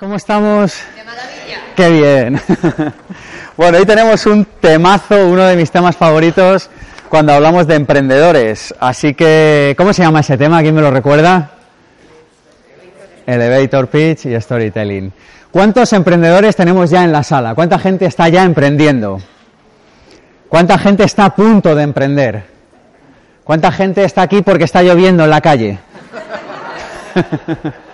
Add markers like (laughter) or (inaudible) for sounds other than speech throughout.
¿Cómo estamos? ¡Qué maravilla! ¡Qué bien! (laughs) bueno, hoy tenemos un temazo, uno de mis temas favoritos cuando hablamos de emprendedores. Así que, ¿cómo se llama ese tema? ¿Quién me lo recuerda? Elevator Pitch y Storytelling. ¿Cuántos emprendedores tenemos ya en la sala? ¿Cuánta gente está ya emprendiendo? ¿Cuánta gente está a punto de emprender? ¿Cuánta gente está aquí porque está lloviendo en la calle? (laughs)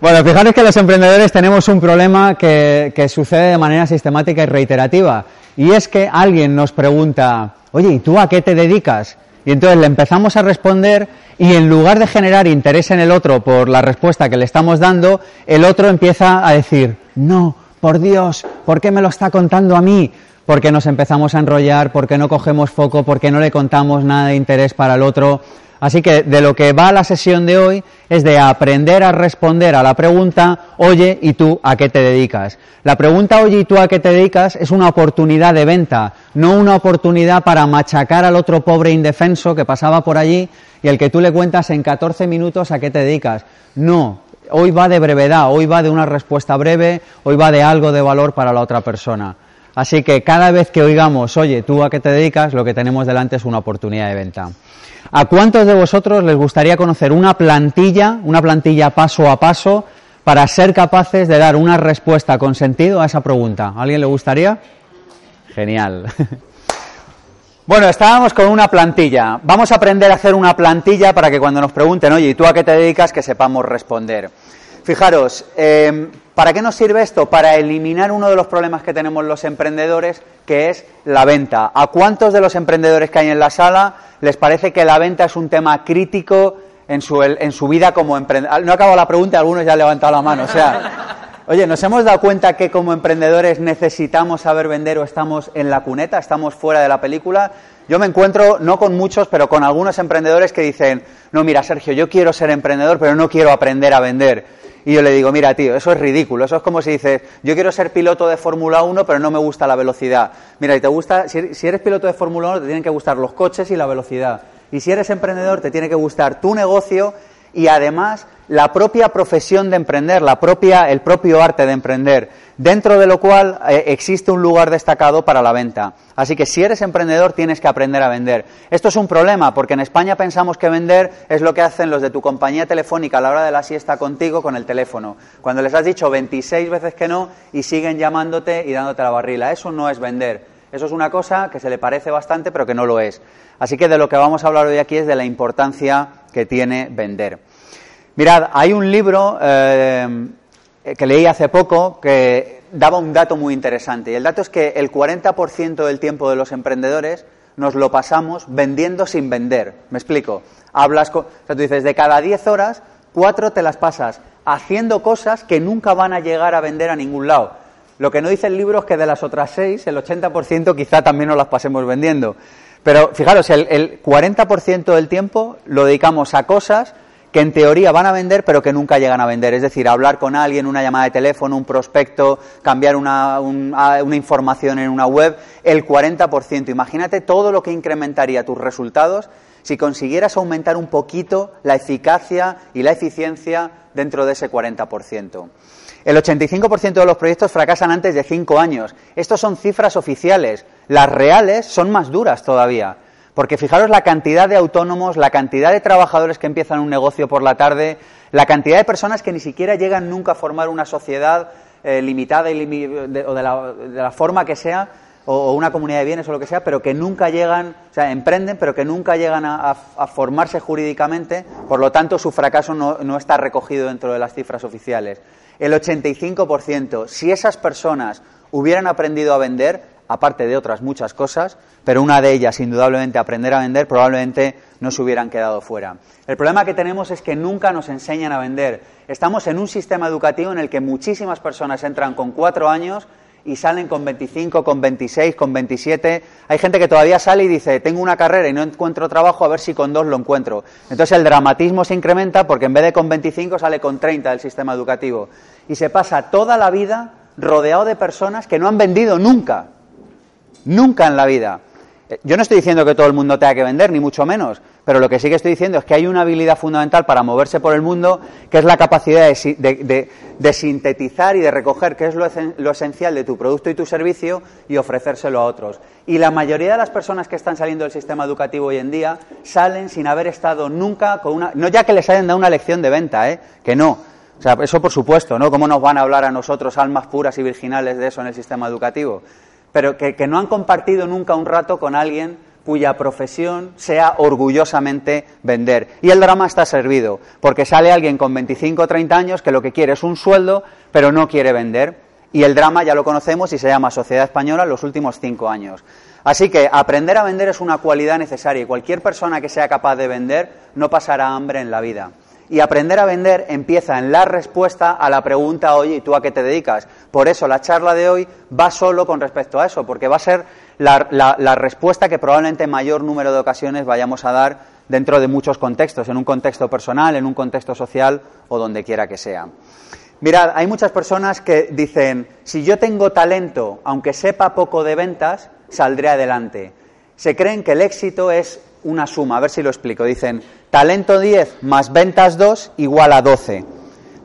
Bueno, fijaros que los emprendedores tenemos un problema que, sucede de manera sistemática y reiterativa. Y es que alguien nos pregunta, oye, ¿y tú a qué te dedicas? Y entonces le empezamos a responder y en lugar de generar interés en el otro por la respuesta que le estamos dando, el otro empieza a decir, no, por Dios, ¿por qué me lo está contando a mí? Porque nos empezamos a enrollar, porque no cogemos foco, porque no le contamos nada de interés para el otro. Así que de lo que va la sesión de hoy es de aprender a responder a la pregunta, oye, ¿y tú a qué te dedicas? La pregunta, oye, ¿y tú a qué te dedicas? es una oportunidad de venta, no una oportunidad para machacar al otro pobre indefenso que pasaba por allí y el que tú le cuentas en 14 minutos a qué te dedicas. No, hoy va de brevedad, hoy va de una respuesta breve, hoy va de algo de valor para la otra persona. Así que cada vez que oigamos, oye, ¿tú a qué te dedicas? Lo que tenemos delante es una oportunidad de venta. ¿A cuántos de vosotros les gustaría conocer una plantilla, una plantilla paso a paso, para ser capaces de dar una respuesta con sentido a esa pregunta? ¿A alguien le gustaría? Genial. (laughs) Bueno, estábamos con una plantilla. Vamos a aprender a hacer una plantilla para que cuando nos pregunten, oye, ¿y tú a qué te dedicas? que sepamos responder. Fijaros, eh, ¿para qué nos sirve esto? Para eliminar uno de los problemas que tenemos los emprendedores, que es la venta. ¿A cuántos de los emprendedores que hay en la sala les parece que la venta es un tema crítico en su, en su vida como emprendedor? No acabo la pregunta, algunos ya han levantado la mano. O sea, oye, ¿nos hemos dado cuenta que como emprendedores necesitamos saber vender o estamos en la cuneta, estamos fuera de la película? Yo me encuentro, no con muchos, pero con algunos emprendedores que dicen, no, mira, Sergio, yo quiero ser emprendedor, pero no quiero aprender a vender. Y yo le digo, mira, tío, eso es ridículo. Eso es como si dices, yo quiero ser piloto de Fórmula 1, pero no me gusta la velocidad. Mira, y te gusta, si eres piloto de Fórmula 1, te tienen que gustar los coches y la velocidad. Y si eres emprendedor, te tiene que gustar tu negocio y además la propia profesión de emprender, la propia, el propio arte de emprender, dentro de lo cual eh, existe un lugar destacado para la venta. Así que si eres emprendedor tienes que aprender a vender. Esto es un problema porque en España pensamos que vender es lo que hacen los de tu compañía telefónica a la hora de la siesta contigo con el teléfono. Cuando les has dicho 26 veces que no y siguen llamándote y dándote la barrila. Eso no es vender. Eso es una cosa que se le parece bastante pero que no lo es. Así que de lo que vamos a hablar hoy aquí es de la importancia que tiene vender. Mirad, hay un libro eh, que leí hace poco que daba un dato muy interesante. Y el dato es que el 40% del tiempo de los emprendedores nos lo pasamos vendiendo sin vender. ¿Me explico? Hablas con, o sea, tú dices, de cada 10 horas, 4 te las pasas haciendo cosas que nunca van a llegar a vender a ningún lado. Lo que no dice el libro es que de las otras 6, el 80% quizá también nos las pasemos vendiendo. Pero fijaros, el, el 40% del tiempo lo dedicamos a cosas que en teoría van a vender pero que nunca llegan a vender. Es decir, hablar con alguien, una llamada de teléfono, un prospecto, cambiar una, una, información en una web, el 40%. Imagínate todo lo que incrementaría tus resultados si consiguieras aumentar un poquito la eficacia y la eficiencia dentro de ese 40%. El 85% de los proyectos fracasan antes de 5 años. Estos son cifras oficiales. Las reales son más duras todavía. Porque fijaros la cantidad de autónomos, la cantidad de trabajadores que empiezan un negocio por la tarde, la cantidad de personas que ni siquiera llegan nunca a formar una sociedad eh, limitada de, o de la, forma que sea, o, una comunidad de bienes o lo que sea, pero que nunca llegan, o sea, emprenden, pero que nunca llegan a, formarse jurídicamente, por lo tanto su fracaso no, no está recogido dentro de las cifras oficiales. El 85%, si esas personas hubieran aprendido a vender, aparte de otras muchas cosas, pero una de ellas, indudablemente, aprender a vender, probablemente no se hubieran quedado fuera. El problema que tenemos es que nunca nos enseñan a vender. Estamos en un sistema educativo en el que muchísimas personas entran con cuatro años y salen con 25, con 26, con 27. Hay gente que todavía sale y dice, tengo una carrera y no encuentro trabajo, a ver si con dos lo encuentro. Entonces el dramatismo se incrementa porque en vez de con 25 sale con 30 del sistema educativo. Y se pasa toda la vida rodeado de personas que no han vendido nunca. Nunca en la vida. Eh, yo no estoy diciendo que todo el mundo tenga que vender, ni mucho menos, pero lo que sí que estoy diciendo es que hay una habilidad fundamental para moverse por el mundo, que es la capacidad de, sintetizar y de recoger qué es lo, lo, esencial de tu producto y tu servicio y ofrecérselo a otros. Y la mayoría de las personas que están saliendo del sistema educativo hoy en día salen sin haber estado nunca con una... No ya que les hayan dado una lección de venta, ¿eh? que no. O sea, eso por supuesto, ¿no? ¿Cómo nos van a hablar a nosotros, almas puras y virginales, de eso en el sistema educativo? Pero que, no han compartido nunca un rato con alguien cuya profesión sea orgullosamente vender. Y el drama está servido, porque sale alguien con 25 o 30 años que lo que quiere es un sueldo, pero no quiere vender. Y el drama ya lo conocemos y se llama Sociedad Española los últimos cinco años. Así que aprender a vender es una cualidad necesaria y cualquier persona que sea capaz de vender no pasará hambre en la vida. Y aprender a vender empieza en la respuesta a la pregunta, oye, ¿y tú a qué te dedicas? Por eso la charla de hoy va solo con respecto a eso, porque va a ser la, respuesta que probablemente en mayor número de ocasiones vayamos a dar dentro de muchos contextos, en un contexto personal, en un contexto social o donde quiera que sea. Mirad, hay muchas personas que dicen, si yo tengo talento, aunque sepa poco de ventas, saldré adelante. Se creen que el éxito es una suma, a ver si lo explico. Dicen, talento 10 más ventas 2 igual a 12.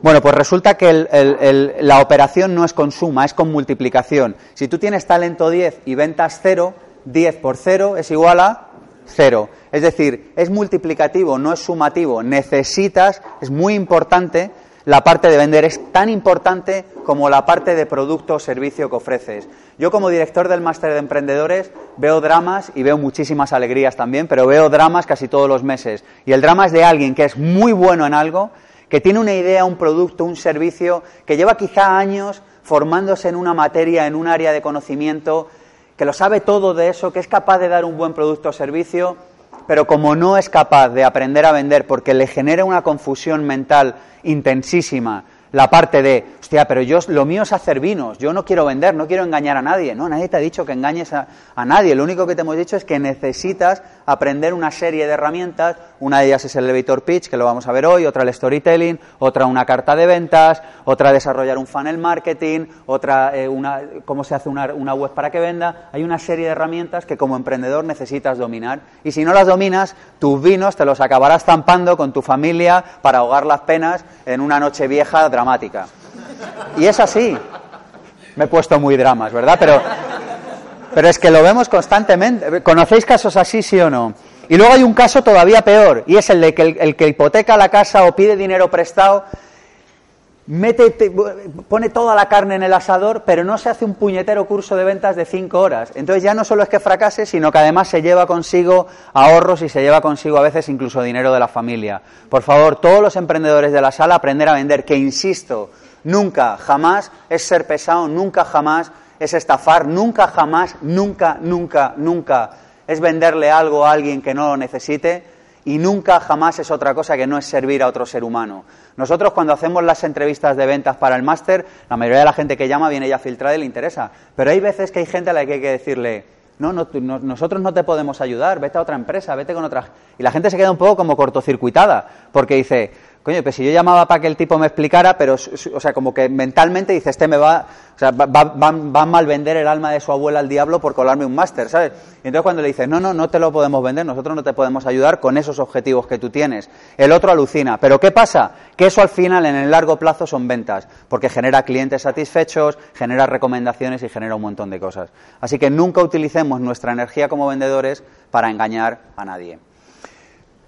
Bueno, pues resulta que la operación no es con suma, es con multiplicación. Si tú tienes talento 10 y ventas 0, 10 por 0 es igual a 0. Es decir, es multiplicativo, no es sumativo. Necesitas, es muy importante, la parte de vender es tan importante como la parte de producto o servicio que ofreces. Yo como director del máster de emprendedores veo dramas y veo muchísimas alegrías también, pero veo dramas casi todos los meses. Y el drama es de alguien que es muy bueno en algo, que tiene una idea, un producto, un servicio, que lleva quizá años formándose en una materia, en un área de conocimiento, que lo sabe todo de eso, que es capaz de dar un buen producto o servicio, pero como no es capaz de aprender a vender porque le genera una confusión mental intensísima, la parte de, hostia, pero yo lo mío es hacer vinos, yo no quiero vender, no quiero engañar a nadie. No, nadie te ha dicho que engañes a, nadie. Lo único que te hemos dicho es que necesitas aprender una serie de herramientas. Una de ellas es el elevator pitch, que lo vamos a ver hoy, otra el storytelling, otra una carta de ventas, otra desarrollar un funnel marketing, otra eh, una, cómo se hace una, una web para que venda. Hay una serie de herramientas que como emprendedor necesitas dominar. Y si no las dominas, tus vinos te los acabarás zampando con tu familia para ahogar las penas en una noche vieja dramática. Y es así. Me he puesto muy dramas, ¿verdad? Pero, pero es que lo vemos constantemente. ¿Conocéis casos así, sí o no? Y luego hay un caso todavía peor, y es el de que el que hipoteca la casa o pide dinero prestado mete, pone toda la carne en el asador, pero no se hace un puñetero curso de ventas de cinco horas. Entonces ya no solo es que fracase, sino que además se lleva consigo ahorros y se lleva consigo a veces incluso dinero de la familia. Por favor, todos los emprendedores de la sala aprender a vender, que insisto, nunca, jamás es ser pesado, nunca, jamás es estafar, nunca, jamás, nunca, nunca, nunca es venderle algo a alguien que no lo necesite y nunca jamás es otra cosa que no es servir a otro ser humano. Nosotros cuando hacemos las entrevistas de ventas para el máster, la mayoría de la gente que llama viene ya filtrada y le interesa. Pero hay veces que hay gente a la que hay que decirle, no, no, nosotros no te podemos ayudar, vete a otra empresa, vete con otra. Y la gente se queda un poco como cortocircuitada, porque dice, Coño, pues si yo llamaba para que el tipo me explicara, pero, o sea, como que mentalmente dice, este me va, o sea, va, va, va a mal vender el alma de su abuela al diablo por colarme un máster, ¿sabes? Y entonces cuando le dices, no, no, no te lo podemos vender, nosotros no te podemos ayudar con esos objetivos que tú tienes. El otro alucina. Pero ¿qué pasa? Que eso al final, en el largo plazo, son ventas, porque genera clientes satisfechos, genera recomendaciones y genera un montón de cosas. Así que nunca utilicemos nuestra energía como vendedores para engañar a nadie.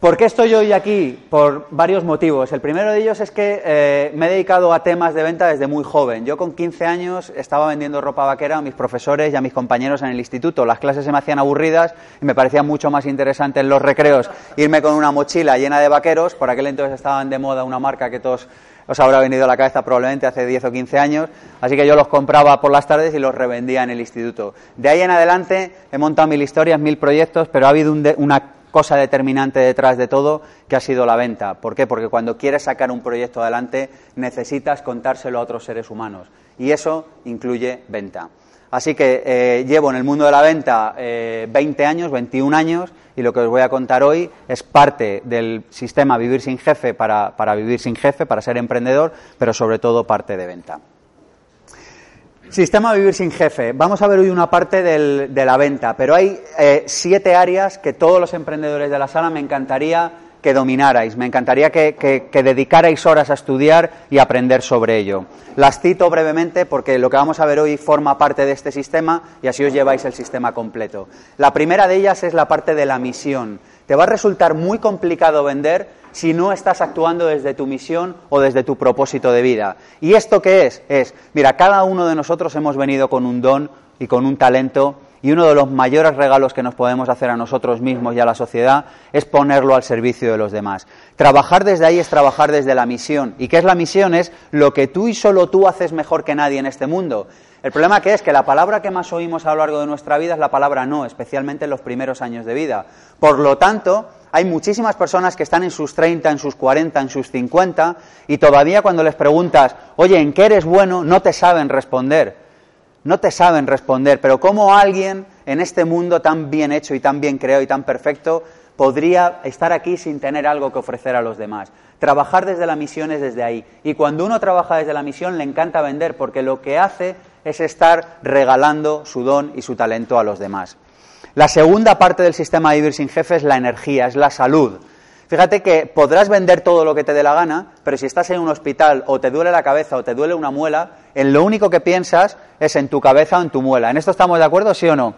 ¿Por qué estoy hoy aquí? Por varios motivos. El primero de ellos es que eh, me he dedicado a temas de venta desde muy joven. Yo con 15 años estaba vendiendo ropa vaquera a mis profesores y a mis compañeros en el instituto. Las clases se me hacían aburridas y me parecía mucho más interesante en los recreos irme con una mochila llena de vaqueros. Por aquel entonces estaban de moda una marca que todos os habrá venido a la cabeza probablemente hace 10 o 15 años, así que yo los compraba por las tardes y los revendía en el instituto. De ahí en adelante he montado mil historias, mil proyectos, pero ha habido una cosa determinante detrás de todo que ha sido la venta. ¿Por qué? Porque cuando quieres sacar un proyecto adelante necesitas contárselo a otros seres humanos y eso incluye venta. Así que eh, llevo en el mundo de la venta 20 eh, años, 21 años, y lo que os voy a contar hoy es parte del sistema Vivir sin Jefe para, vivir sin jefe, para ser emprendedor, pero sobre todo parte de venta. Sistema Vivir sin Jefe. Vamos a ver hoy una parte de la venta, pero hay eh, siete áreas que todos los emprendedores de la sala me encantaría que dominarais. Me encantaría que, dedicarais horas a estudiar y aprender sobre ello. Las cito brevemente porque lo que vamos a ver hoy forma parte de este sistema y así os lleváis el sistema completo. La primera de ellas es la parte de la misión. Te va a resultar muy complicado vender si no estás actuando desde tu misión o desde tu propósito de vida. ¿Y esto qué es? Es, mira, cada uno de nosotros hemos venido con un don y con un talento y uno de los mayores regalos que nos podemos hacer a nosotros mismos y a la sociedad es ponerlo al servicio de los demás. Trabajar desde ahí es trabajar desde la misión. ¿Y qué es la misión? Es lo que tú y solo tú haces mejor que nadie en este mundo. El problema que es que la palabra que más oímos a lo largo de nuestra vida es la palabra no, especialmente en los primeros años de vida. Por lo tanto, hay muchísimas personas que están en sus 30, en sus 40, en sus 50 y todavía cuando les preguntas, oye, ¿en qué eres bueno? no te saben responder no te saben responder, pero ¿cómo alguien en este mundo tan bien hecho y tan bien creado y tan perfecto podría estar aquí sin tener algo que ofrecer a los demás? Trabajar desde la misión es desde ahí. Y cuando uno trabaja desde la misión le encanta vender porque lo que hace es estar regalando su don y su talento a los demás. La segunda parte del sistema de vivir sin jefe es la energía, es la salud. Fíjate que podrás vender todo lo que te dé la gana, pero si estás en un hospital o te duele la cabeza o te duele una muela, en lo único que piensas es en tu cabeza o en tu muela. ¿En esto estamos de acuerdo, sí o no?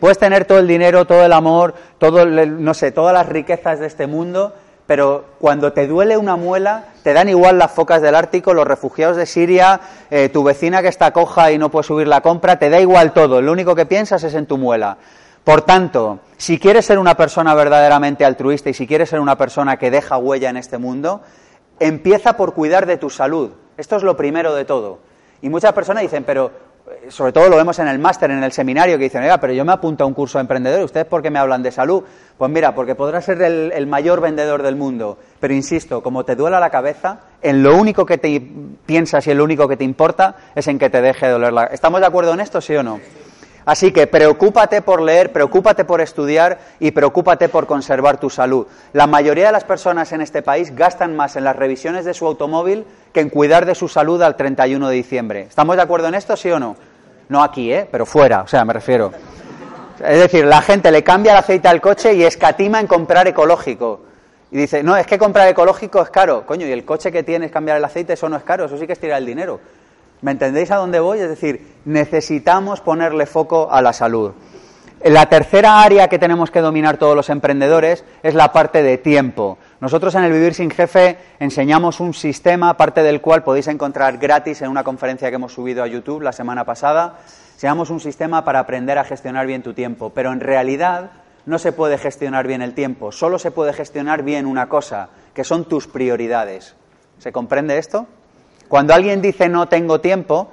Puedes tener todo el dinero, todo el amor, todo, no sé, todas las riquezas de este mundo, pero cuando te duele una muela, te dan igual las focas del Ártico, los refugiados de Siria, eh, tu vecina que está coja y no puede subir la compra, te da igual todo. Lo único que piensas es en tu muela. Por tanto, si quieres ser una persona verdaderamente altruista y si quieres ser una persona que deja huella en este mundo, empieza por cuidar de tu salud. Esto es lo primero de todo. Y muchas personas dicen, pero eh, sobre todo lo vemos en el máster, en el seminario, que dicen, oiga, pero yo me apunto a un curso de emprendedor, ¿ustedes por qué me hablan de salud? Pues mira, porque podrás ser el, mayor vendedor del mundo, pero insisto, como te duela la cabeza, en lo único que te piensas y en lo único que te importa es en que te deje de doler la ¿Estamos de acuerdo en esto, sí o no? Así que preocúpate por leer, preocúpate por estudiar y preocúpate por conservar tu salud. La mayoría de las personas en este país gastan más en las revisiones de su automóvil que en cuidar de su salud al 31 de diciembre. ¿Estamos de acuerdo en esto, sí o no? No aquí, ¿eh? Pero fuera, o sea, me refiero. Es decir, la gente le cambia el aceite al coche y escatima en comprar ecológico. Y dice, no, es que comprar ecológico es caro. Coño, y el coche que tienes cambiar el aceite, eso no es caro, eso sí que es tirar el dinero. ¿Me entendéis a dónde voy? Es decir, necesitamos ponerle foco a la salud. La tercera área que tenemos que dominar todos los emprendedores es la parte de tiempo. Nosotros en el Vivir sin Jefe enseñamos un sistema, parte del cual podéis encontrar gratis en una conferencia que hemos subido a YouTube la semana pasada. Enseñamos un sistema para aprender a gestionar bien tu tiempo, pero en realidad no se puede gestionar bien el tiempo, solo se puede gestionar bien una cosa, que son tus prioridades. ¿Se comprende esto? Cuando alguien dice no tengo tiempo,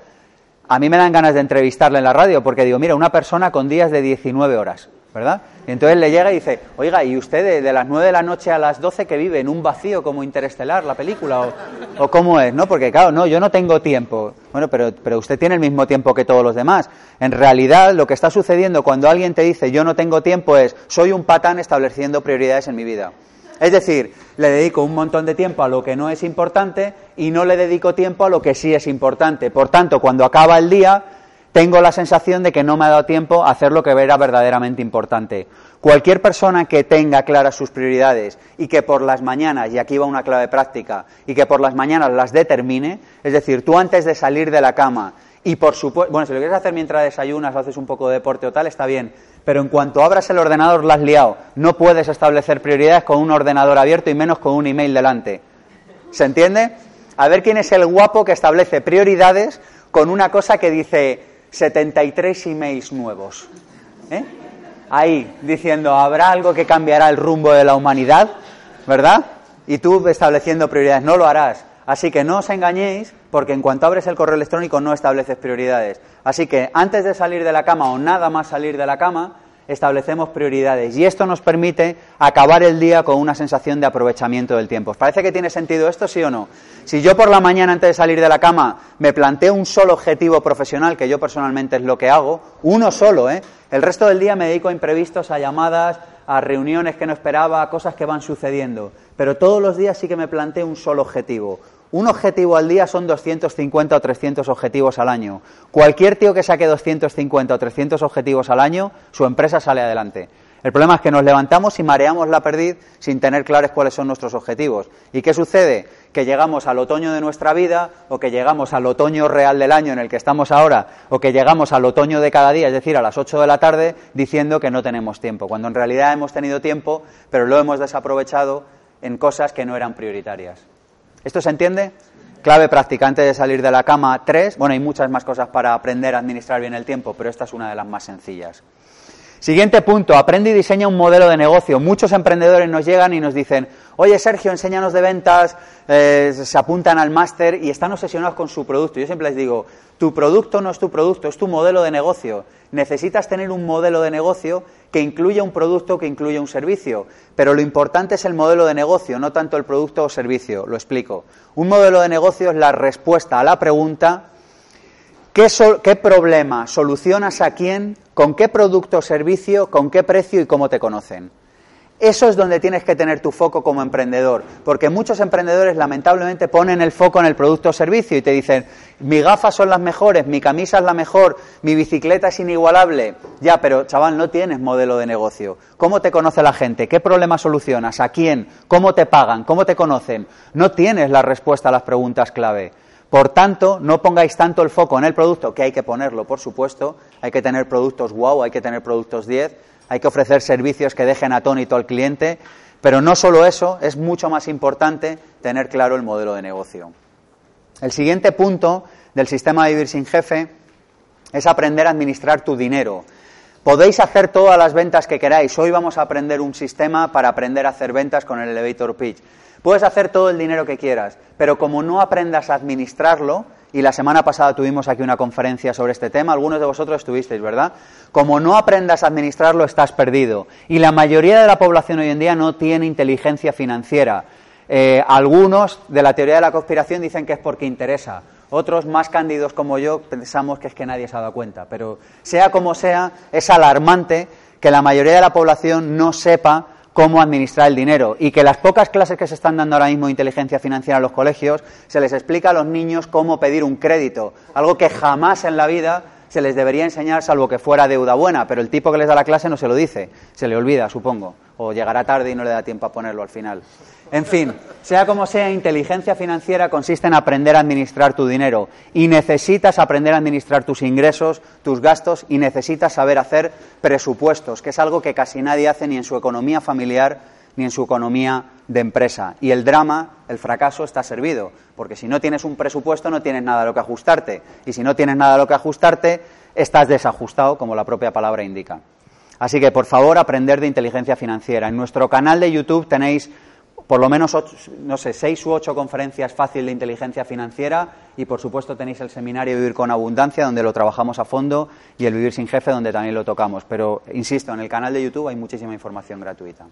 a mí me dan ganas de entrevistarle en la radio porque digo, mira, una persona con días de 19 horas, ¿verdad? Y entonces le llega y dice, oiga, ¿y usted de, las 9 de la noche a las 12 que vive en un vacío como interestelar la película? O, ¿O, cómo es? ¿No? Porque claro, no, yo no tengo tiempo. Bueno, pero, pero usted tiene el mismo tiempo que todos los demás. En realidad, lo que está sucediendo cuando alguien te dice yo no tengo tiempo es soy un patán estableciendo prioridades en mi vida. Es decir, le dedico un montón de tiempo a lo que no es importante y no le dedico tiempo a lo que sí es importante. Por tanto, cuando acaba el día, tengo la sensación de que no me ha dado tiempo a hacer lo que era verdaderamente importante. Cualquier persona que tenga claras sus prioridades y que por las mañanas, y aquí va una clave práctica, y que por las mañanas las determine, es decir, tú antes de salir de la cama y por supuesto, bueno, si lo quieres hacer mientras desayunas o haces un poco de deporte o tal, está bien. Pero en cuanto abras el ordenador, lo has liado. No puedes establecer prioridades con un ordenador abierto y menos con un email delante. ¿Se entiende? A ver quién es el guapo que establece prioridades con una cosa que dice 73 emails nuevos. ¿Eh? Ahí, diciendo, habrá algo que cambiará el rumbo de la humanidad, ¿verdad? Y tú estableciendo prioridades, no lo harás Así que no os engañéis, porque en cuanto abres el correo electrónico no estableces prioridades. Así que antes de salir de la cama o nada más salir de la cama, establecemos prioridades. Y esto nos permite acabar el día con una sensación de aprovechamiento del tiempo. ¿Os parece que tiene sentido esto, sí o no? Si yo por la mañana antes de salir de la cama me planteo un solo objetivo profesional, que yo personalmente es lo que hago, uno solo, ¿eh? El resto del día me dedico a imprevistos, a llamadas, a reuniones que no esperaba, a cosas que van sucediendo. Pero todos los días sí que me planteo un solo objetivo. Un objetivo al día son 250 o 300 objetivos al año. Cualquier tío que saque 250 o 300 objetivos al año, su empresa sale adelante. El problema es que nos levantamos y mareamos la perdiz sin tener claros cuáles son nuestros objetivos. ¿Y qué sucede? Que llegamos al otoño de nuestra vida, o que llegamos al otoño real del año en el que estamos ahora, o que llegamos al otoño de cada día, es decir, a las 8 de la tarde, diciendo que no tenemos tiempo, cuando en realidad hemos tenido tiempo, pero lo hemos desaprovechado en cosas que no eran prioritarias. ¿Esto se entiende? Clave practicante de salir de la cama, tres. Bueno, hay muchas más cosas para aprender a administrar bien el tiempo, pero esta es una de las más sencillas. Siguiente punto, aprende y diseña un modelo de negocio. Muchos emprendedores nos llegan y nos dicen, oye Sergio, enséñanos de ventas, eh, se apuntan al máster y están obsesionados con su producto. Yo siempre les digo, tu producto no es tu producto, es tu modelo de negocio. Necesitas tener un modelo de negocio que incluya un producto, que incluya un servicio. Pero lo importante es el modelo de negocio, no tanto el producto o servicio. Lo explico. Un modelo de negocio es la respuesta a la pregunta ¿Qué, problema solucionas a quién, con qué producto o servicio, con qué precio y cómo te conocen? Eso es donde tienes que tener tu foco como emprendedor, porque muchos emprendedores lamentablemente ponen el foco en el producto o servicio y te dicen, mis gafas son las mejores, mi camisa es la mejor, mi bicicleta es inigualable. Ya, pero chaval, no tienes modelo de negocio. ¿Cómo te conoce la gente? ¿Qué problema solucionas? ¿A quién? ¿Cómo te pagan? ¿Cómo te conocen? No tienes la respuesta a las preguntas clave. Por tanto, no pongáis tanto el foco en el producto, que hay que ponerlo, por supuesto, hay que tener productos wow, hay que tener productos 10, hay que ofrecer servicios que dejen atónito al cliente, pero no solo eso, es mucho más importante tener claro el modelo de negocio. El siguiente punto del sistema de vivir sin jefe es aprender a administrar tu dinero. Podéis hacer todas las ventas que queráis. Hoy vamos a aprender un sistema para aprender a hacer ventas con el elevator pitch. Puedes hacer todo el dinero que quieras, pero como no aprendas a administrarlo, y la semana pasada tuvimos aquí una conferencia sobre este tema, algunos de vosotros estuvisteis, ¿verdad? Como no aprendas a administrarlo, estás perdido. Y la mayoría de la población hoy en día no tiene inteligencia financiera. Eh, algunos de la teoría de la conspiración dicen que es porque interesa. Otros, más cándidos como yo, pensamos que es que nadie se ha dado cuenta. Pero sea como sea, es alarmante que la mayoría de la población no sepa cómo administrar el dinero y que las pocas clases que se están dando ahora mismo de inteligencia financiera en los colegios se les explica a los niños cómo pedir un crédito, algo que jamás en la vida se les debería enseñar salvo que fuera deuda buena, pero el tipo que les da la clase no se lo dice, se le olvida, supongo, o llegará tarde y no le da tiempo a ponerlo al final. En fin, sea como sea, inteligencia financiera consiste en aprender a administrar tu dinero y necesitas aprender a administrar tus ingresos, tus gastos y necesitas saber hacer presupuestos, que es algo que casi nadie hace ni en su economía familiar ni en su economía de empresa. Y el drama, el fracaso, está servido, porque si no tienes un presupuesto no tienes nada a lo que ajustarte, y si no tienes nada a lo que ajustarte, estás desajustado, como la propia palabra indica. Así que, por favor, aprender de inteligencia financiera. En nuestro canal de YouTube tenéis por lo menos, no sé, seis u ocho conferencias fácil de inteligencia financiera y, por supuesto, tenéis el seminario Vivir con Abundancia, donde lo trabajamos a fondo, y el Vivir sin Jefe, donde también lo tocamos. Pero, insisto, en el canal de YouTube hay muchísima información gratuita.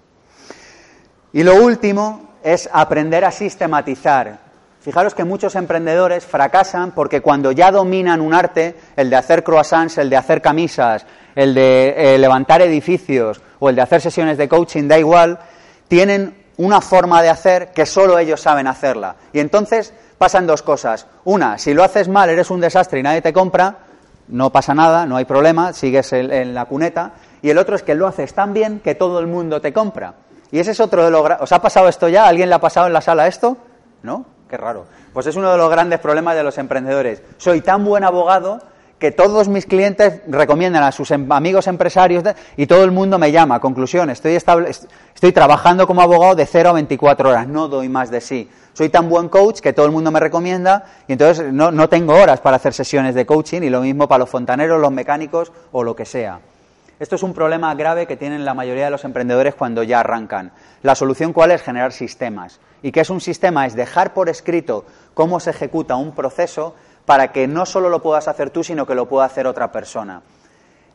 Y lo último es aprender a sistematizar. Fijaros que muchos emprendedores fracasan porque cuando ya dominan un arte, el de hacer croissants, el de hacer camisas, el de eh, levantar edificios o el de hacer sesiones de coaching, da igual, tienen una forma de hacer que solo ellos saben hacerla. Y entonces pasan dos cosas. Una, si lo haces mal, eres un desastre y nadie te compra, no pasa nada, no hay problema, sigues en, la cuneta. Y el otro es que lo haces tan bien que todo el mundo te compra. Y ese es otro de los... ¿Os ha pasado esto ya? ¿Alguien le ha pasado en la sala esto? ¿No? Qué raro. Pues es uno de los grandes problemas de los emprendedores. Soy tan buen abogado que todos mis clientes recomiendan a sus em, amigos empresarios y todo el mundo me llama. Conclusión, estoy, estoy trabajando como abogado de 0 a 24 horas, no doy más de sí. Soy tan buen coach que todo el mundo me recomienda y entonces no, tengo horas para hacer sesiones de coaching y lo mismo para los fontaneros, los mecánicos o lo que sea. Esto es un problema grave que tienen la mayoría de los emprendedores cuando ya arrancan. La solución cuál es generar sistemas. ¿Y qué es un sistema? Es dejar por escrito cómo se ejecuta un proceso para que no solo lo puedas hacer tú, sino que lo pueda hacer otra persona.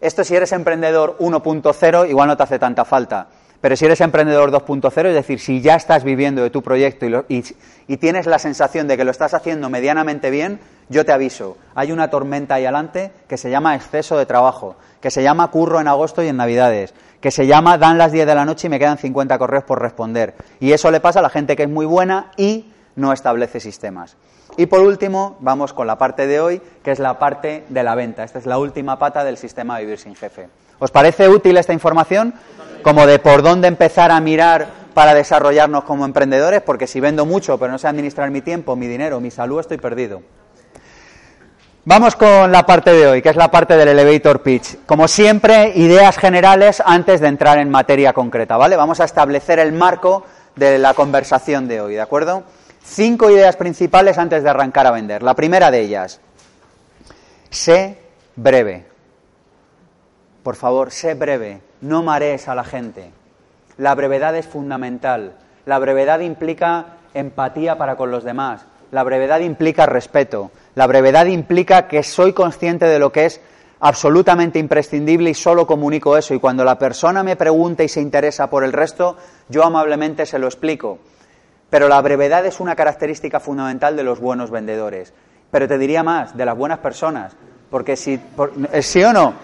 Esto si eres emprendedor 1.0 igual no te hace tanta falta. Pero si eres emprendedor 2.0, es decir, si ya estás viviendo de tu proyecto y, tienes la sensación de que lo estás haciendo medianamente bien, yo te aviso, hay una tormenta ahí adelante que se llama exceso de trabajo, que se llama curro en agosto y en navidades, que se llama dan las 10 de la noche y me quedan 50 correos por responder. Y eso le pasa a la gente que es muy buena y no establece sistemas. Y por último, vamos con la parte de hoy, que es la parte de la venta. Esta es la última pata del sistema Vivir sin Jefe. ¿Os parece útil esta información? Como de por dónde empezar a mirar para desarrollarnos como emprendedores, porque si vendo mucho pero no sé administrar mi tiempo, mi dinero, mi salud, estoy perdido. Vamos con la parte de hoy, que es la parte del elevator pitch. Como siempre, ideas generales antes de entrar en materia concreta, ¿vale? Vamos a establecer el marco de la conversación de hoy, ¿de acuerdo? Cinco ideas principales antes de arrancar a vender. La primera de ellas, sé breve. Por favor, sé breve, no marees a la gente. La brevedad es fundamental. La brevedad implica empatía para con los demás. La brevedad implica respeto. La brevedad implica que soy consciente de lo que es absolutamente imprescindible y solo comunico eso. Y cuando la persona me pregunta y se interesa por el resto, yo amablemente se lo explico. Pero la brevedad es una característica fundamental de los buenos vendedores. Pero te diría más, de las buenas personas. Porque si, ¿sí o no?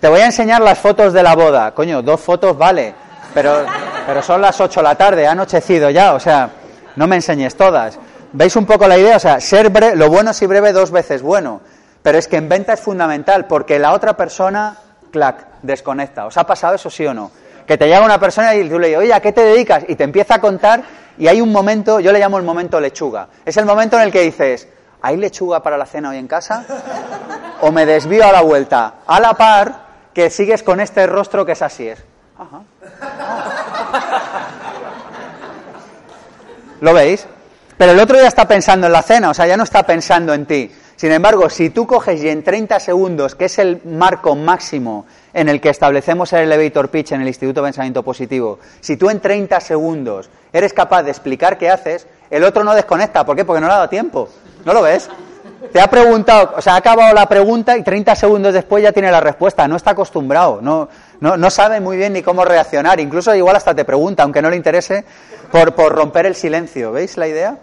Te voy a enseñar las fotos de la boda. Coño, dos fotos vale, pero, pero son las ocho de la tarde, ha anochecido ya, o sea, no me enseñes todas. ¿Veis un poco la idea? O sea, ser breve, lo bueno si breve dos veces bueno. Pero es que en venta es fundamental porque la otra persona, clac, desconecta. ¿Os ha pasado eso sí o no? Que te llama una persona y tú le dices, oye, ¿a qué te dedicas? Y te empieza a contar y hay un momento, yo le llamo el momento lechuga. Es el momento en el que dices, ¿hay lechuga para la cena hoy en casa? O me desvío a la vuelta. A la par, que sigues con este rostro que es así. Es. ¿Lo veis? Pero el otro ya está pensando en la cena, o sea, ya no está pensando en ti. Sin embargo, si tú coges y en 30 segundos, que es el marco máximo en el que establecemos el elevator pitch en el Instituto de Pensamiento Positivo, si tú en 30 segundos eres capaz de explicar qué haces, el otro no desconecta. ¿Por qué? Porque no le ha dado tiempo. ¿No lo ves? Te ha preguntado, o sea, ha acabado la pregunta y 30 segundos después ya tiene la respuesta. No está acostumbrado, no, no, no sabe muy bien ni cómo reaccionar. Incluso igual hasta te pregunta, aunque no le interese, por, por romper el silencio. ¿Veis la idea?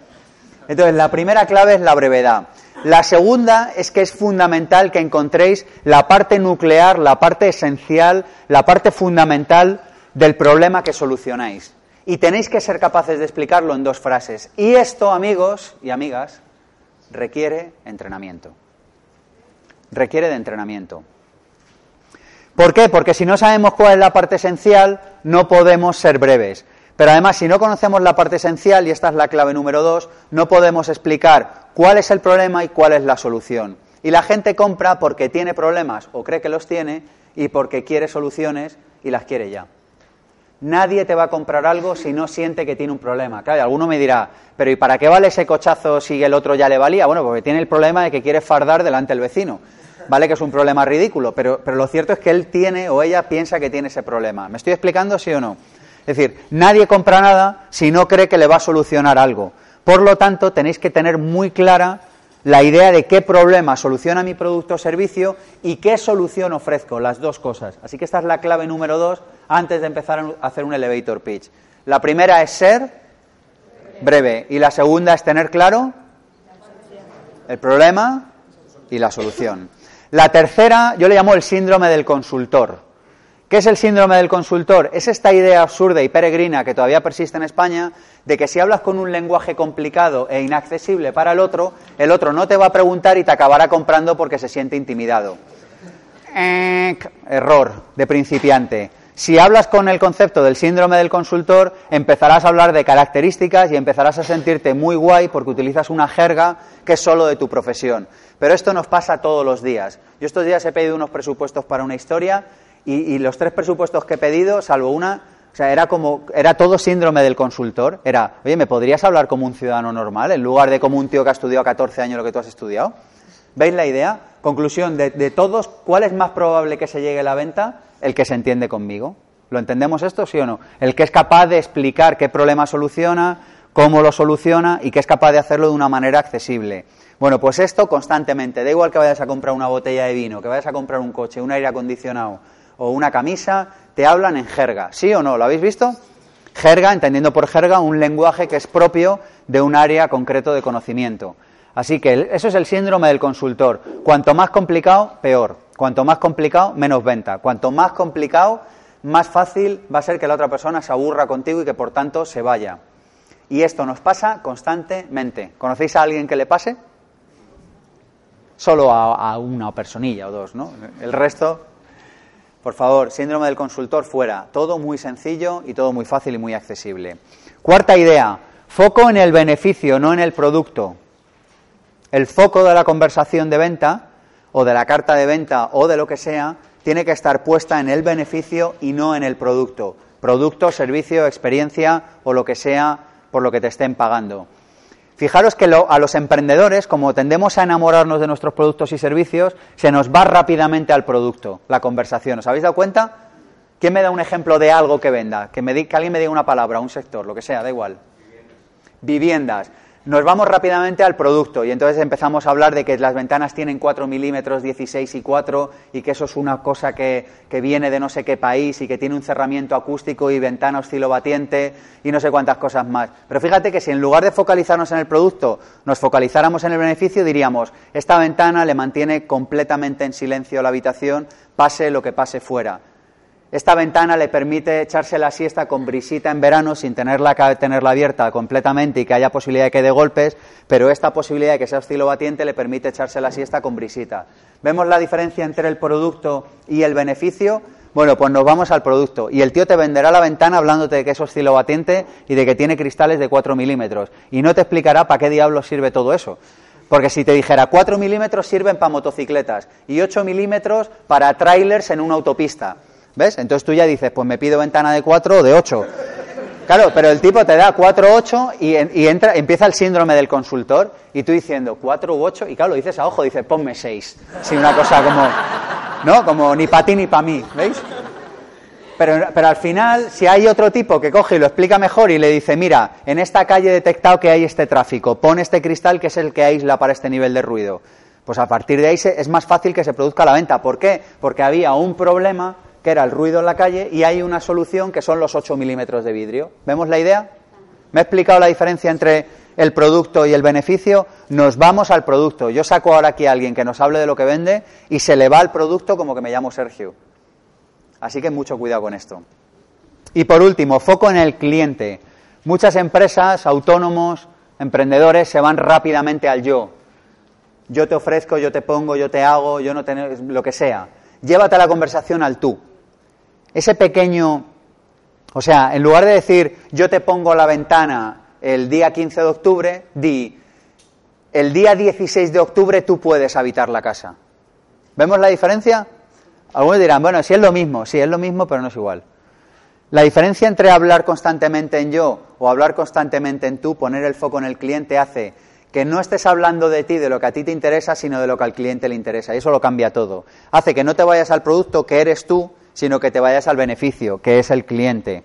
Entonces, la primera clave es la brevedad. La segunda es que es fundamental que encontréis la parte nuclear, la parte esencial, la parte fundamental del problema que solucionáis. Y tenéis que ser capaces de explicarlo en dos frases. Y esto, amigos y amigas, requiere entrenamiento. Requiere de entrenamiento. ¿Por qué? Porque si no sabemos cuál es la parte esencial, no podemos ser breves. Pero además, si no conocemos la parte esencial, y esta es la clave número dos, no podemos explicar cuál es el problema y cuál es la solución. Y la gente compra porque tiene problemas o cree que los tiene y porque quiere soluciones y las quiere ya. Nadie te va a comprar algo si no siente que tiene un problema. Claro, alguno me dirá, pero ¿y para qué vale ese cochazo si el otro ya le valía? Bueno, porque tiene el problema de que quiere fardar delante del vecino. Vale que es un problema ridículo, pero, pero lo cierto es que él tiene o ella piensa que tiene ese problema. ¿Me estoy explicando, sí o no? Es decir, nadie compra nada si no cree que le va a solucionar algo. Por lo tanto, tenéis que tener muy clara la idea de qué problema soluciona mi producto o servicio y qué solución ofrezco, las dos cosas. Así que esta es la clave número dos antes de empezar a hacer un elevator pitch. La primera es ser breve y la segunda es tener claro el problema y la solución. La tercera yo le llamo el síndrome del consultor. ¿Qué es el síndrome del consultor? Es esta idea absurda y peregrina que todavía persiste en España de que si hablas con un lenguaje complicado e inaccesible para el otro, el otro no te va a preguntar y te acabará comprando porque se siente intimidado. error de principiante. Si hablas con el concepto del síndrome del consultor, empezarás a hablar de características y empezarás a sentirte muy guay porque utilizas una jerga que es solo de tu profesión. Pero esto nos pasa todos los días. Yo estos días he pedido unos presupuestos para una historia y, los tres presupuestos que he pedido, salvo una, o sea, era como, era todo síndrome del consultor. Era, oye, ¿me podrías hablar como un ciudadano normal en lugar de como un tío que ha estudiado 14 años lo que tú has estudiado? ¿Veis la idea? Conclusión, de, de todos, ¿cuál es más probable que se llegue a la venta? el que se entiende conmigo. ¿Lo entendemos esto, sí o no? El que es capaz de explicar qué problema soluciona, cómo lo soluciona y que es capaz de hacerlo de una manera accesible. Bueno, pues esto constantemente, da igual que vayas a comprar una botella de vino, que vayas a comprar un coche, un aire acondicionado o una camisa, te hablan en jerga, ¿sí o no? ¿Lo habéis visto? Jerga, entendiendo por jerga un lenguaje que es propio de un área concreto de conocimiento. Así que eso es el síndrome del consultor. Cuanto más complicado, peor. Cuanto más complicado, menos venta. Cuanto más complicado, más fácil va a ser que la otra persona se aburra contigo y que por tanto se vaya. Y esto nos pasa constantemente. ¿Conocéis a alguien que le pase? Solo a, una personilla o dos, ¿no? El resto, por favor, síndrome del consultor fuera. Todo muy sencillo y todo muy fácil y muy accesible. Cuarta idea, foco en el beneficio, no en el producto. El foco de la conversación de venta o de la carta de venta o de lo que sea tiene que estar puesta en el beneficio y no en el producto. Producto, servicio, experiencia o lo que sea por lo que te estén pagando. Fijaros que a los emprendedores, como tendemos a enamorarnos de nuestros productos y servicios, se nos va rápidamente al producto, la conversación. ¿Os habéis dado cuenta? ¿Quién me da un ejemplo de algo que venda? Que, me que alguien me diga una palabra, un sector, lo que sea, da igual. Viviendas nos vamos rápidamente al producto y entonces empezamos a hablar de que las ventanas tienen 4 milímetros, 16 y 4 y que eso es una cosa que, que, viene de no sé qué país y que tiene un cerramiento acústico y ventana oscilobatiente y no sé cuántas cosas más. Pero fíjate que si en lugar de focalizarnos en el producto nos focalizáramos en el beneficio, diríamos, esta ventana le mantiene completamente en silencio la habitación, pase lo que pase fuera. Esta ventana le permite echarse la siesta con brisita en verano sin tenerla tenerla abierta completamente y que haya posibilidad de que dé golpes, pero esta posibilidad de que sea oscilobatiente le permite echarse la siesta con brisita. ¿Vemos la diferencia entre el producto y el beneficio? Bueno, pues nos vamos al producto. Y el tío te venderá la ventana hablándote de que es oscilobatiente y de que tiene cristales de 4 milímetros. Y no te explicará para qué diablos sirve todo eso. Porque si te dijera 4 milímetros sirven para motocicletas y 8 milímetros para trailers en una autopista ¿Ves? Entonces tú ya dices, pues me pido ventana de 4 o de 8. Claro, pero el tipo te da 4 8 y, y entra, empieza el síndrome del consultor y tú diciendo 4 u 8 y claro, lo dices a ojo, dices ponme 6. Sí, una cosa como, ¿no? Como ni para ti ni para mí, ¿veis? Pero, pero, al final, si hay otro tipo que coge y lo explica mejor y le dice, mira, en esta calle he detectado que hay este tráfico, pon este cristal que es el que aísla para este nivel de ruido. Pues a partir de ahí es más fácil que se produzca la venta. ¿Por qué? Porque había un problema era el ruido en la calle, y hay una solución que son los 8 milímetros de vidrio. ¿Vemos la idea? ¿Me he explicado la diferencia entre el producto y el beneficio? Nos vamos al producto. Yo saco ahora aquí a alguien que nos hable de lo que vende y se le va al producto como que me llamo Sergio. Así que mucho cuidado con esto. Y por último, foco en el cliente. Muchas empresas, autónomos, emprendedores se van rápidamente al yo. Yo te ofrezco, yo te pongo, yo te hago, yo no tengo, lo que sea. Llévate la conversación al tú ese pequeño, o sea, en lugar de decir yo te pongo la ventana el día 15 de octubre, di el día 16 de octubre tú puedes habitar la casa. ¿Vemos la diferencia? Algunos dirán, bueno, sí es lo mismo, sí es lo mismo, pero no es igual. La diferencia entre hablar constantemente en yo o hablar constantemente en tú, poner el foco en el cliente, hace que no estés hablando de ti, de lo que a ti te interesa, sino de lo que al cliente le interesa. Y eso lo cambia todo. Hace que no te vayas al producto que eres tú, sino que te vayas al beneficio, que es el cliente.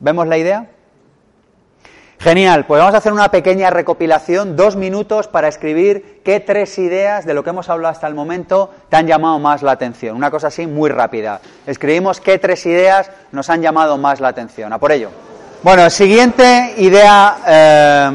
¿Vemos la idea? Genial, pues vamos a hacer una pequeña recopilación, dos minutos para escribir qué tres ideas de lo que hemos hablado hasta el momento te han llamado más la atención. Una cosa así muy rápida. Escribimos qué tres ideas nos han llamado más la atención. A por ello. Bueno, siguiente idea, eh,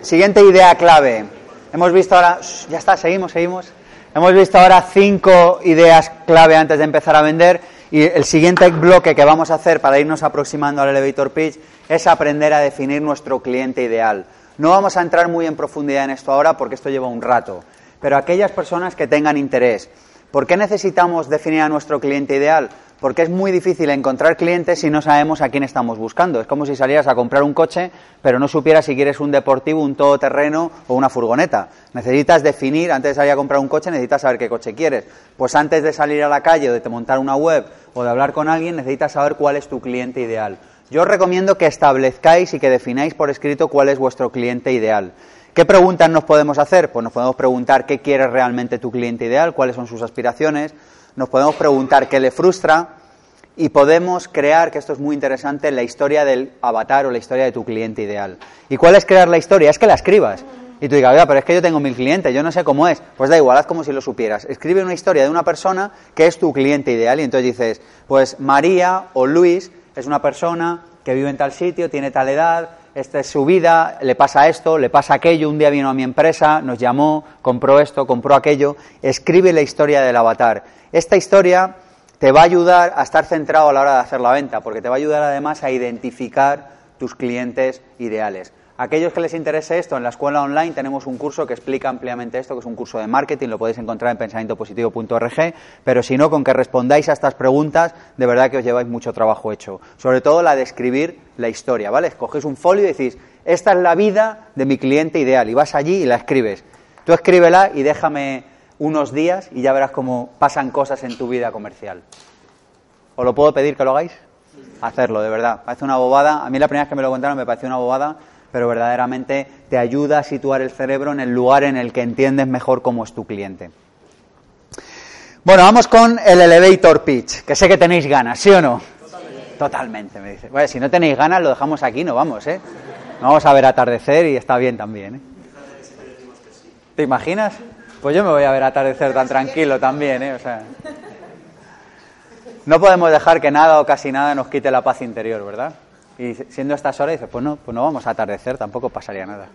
siguiente idea clave. Hemos visto ahora, ya está, seguimos, seguimos. Hemos visto ahora cinco ideas clave antes de empezar a vender y el siguiente bloque que vamos a hacer para irnos aproximando al elevator pitch es aprender a definir nuestro cliente ideal. No vamos a entrar muy en profundidad en esto ahora porque esto lleva un rato, pero aquellas personas que tengan interés. ¿Por qué necesitamos definir a nuestro cliente ideal? Porque es muy difícil encontrar clientes si no sabemos a quién estamos buscando. Es como si salieras a comprar un coche, pero no supieras si quieres un deportivo, un todoterreno o una furgoneta. Necesitas definir, antes de salir a comprar un coche, necesitas saber qué coche quieres. Pues antes de salir a la calle o de montar una web o de hablar con alguien, necesitas saber cuál es tu cliente ideal. Yo os recomiendo que establezcáis y que defináis por escrito cuál es vuestro cliente ideal. ¿Qué preguntas nos podemos hacer? Pues nos podemos preguntar qué quiere realmente tu cliente ideal, cuáles son sus aspiraciones, nos podemos preguntar qué le frustra y podemos crear, que esto es muy interesante, la historia del avatar o la historia de tu cliente ideal. ¿Y cuál es crear la historia? Es que la escribas. Y tú digas, pero es que yo tengo mil clientes, yo no sé cómo es. Pues da igual, haz como si lo supieras. Escribe una historia de una persona que es tu cliente ideal y entonces dices, pues María o Luis es una persona que vive en tal sitio, tiene tal edad, esta es su vida, le pasa esto, le pasa aquello, un día vino a mi empresa, nos llamó, compró esto, compró aquello, escribe la historia del avatar. Esta historia te va a ayudar a estar centrado a la hora de hacer la venta, porque te va a ayudar además a identificar tus clientes ideales. Aquellos que les interese esto, en la escuela online tenemos un curso que explica ampliamente esto, que es un curso de marketing, lo podéis encontrar en pensamientopositivo.org, pero si no, con que respondáis a estas preguntas, de verdad que os lleváis mucho trabajo hecho. Sobre todo la de escribir la historia, ¿vale? Cogéis un folio y decís, esta es la vida de mi cliente ideal, y vas allí y la escribes. Tú escríbela y déjame unos días y ya verás cómo pasan cosas en tu vida comercial. ¿Os lo puedo pedir que lo hagáis? Hacerlo, de verdad. Parece una bobada. A mí la primera vez que me lo contaron me pareció una bobada, pero verdaderamente te ayuda a situar el cerebro en el lugar en el que entiendes mejor cómo es tu cliente. Bueno, vamos con el elevator pitch, que sé que tenéis ganas, ¿sí o no? Totalmente, Totalmente me dice. Bueno, si no tenéis ganas, lo dejamos aquí, no vamos, ¿eh? Vamos a ver atardecer y está bien también, ¿eh? ¿Te imaginas? Pues yo me voy a ver atardecer tan tranquilo también, ¿eh? O sea, no podemos dejar que nada o casi nada nos quite la paz interior, ¿verdad? Y siendo estas horas, dices, pues no, pues no vamos a atardecer, tampoco pasaría nada.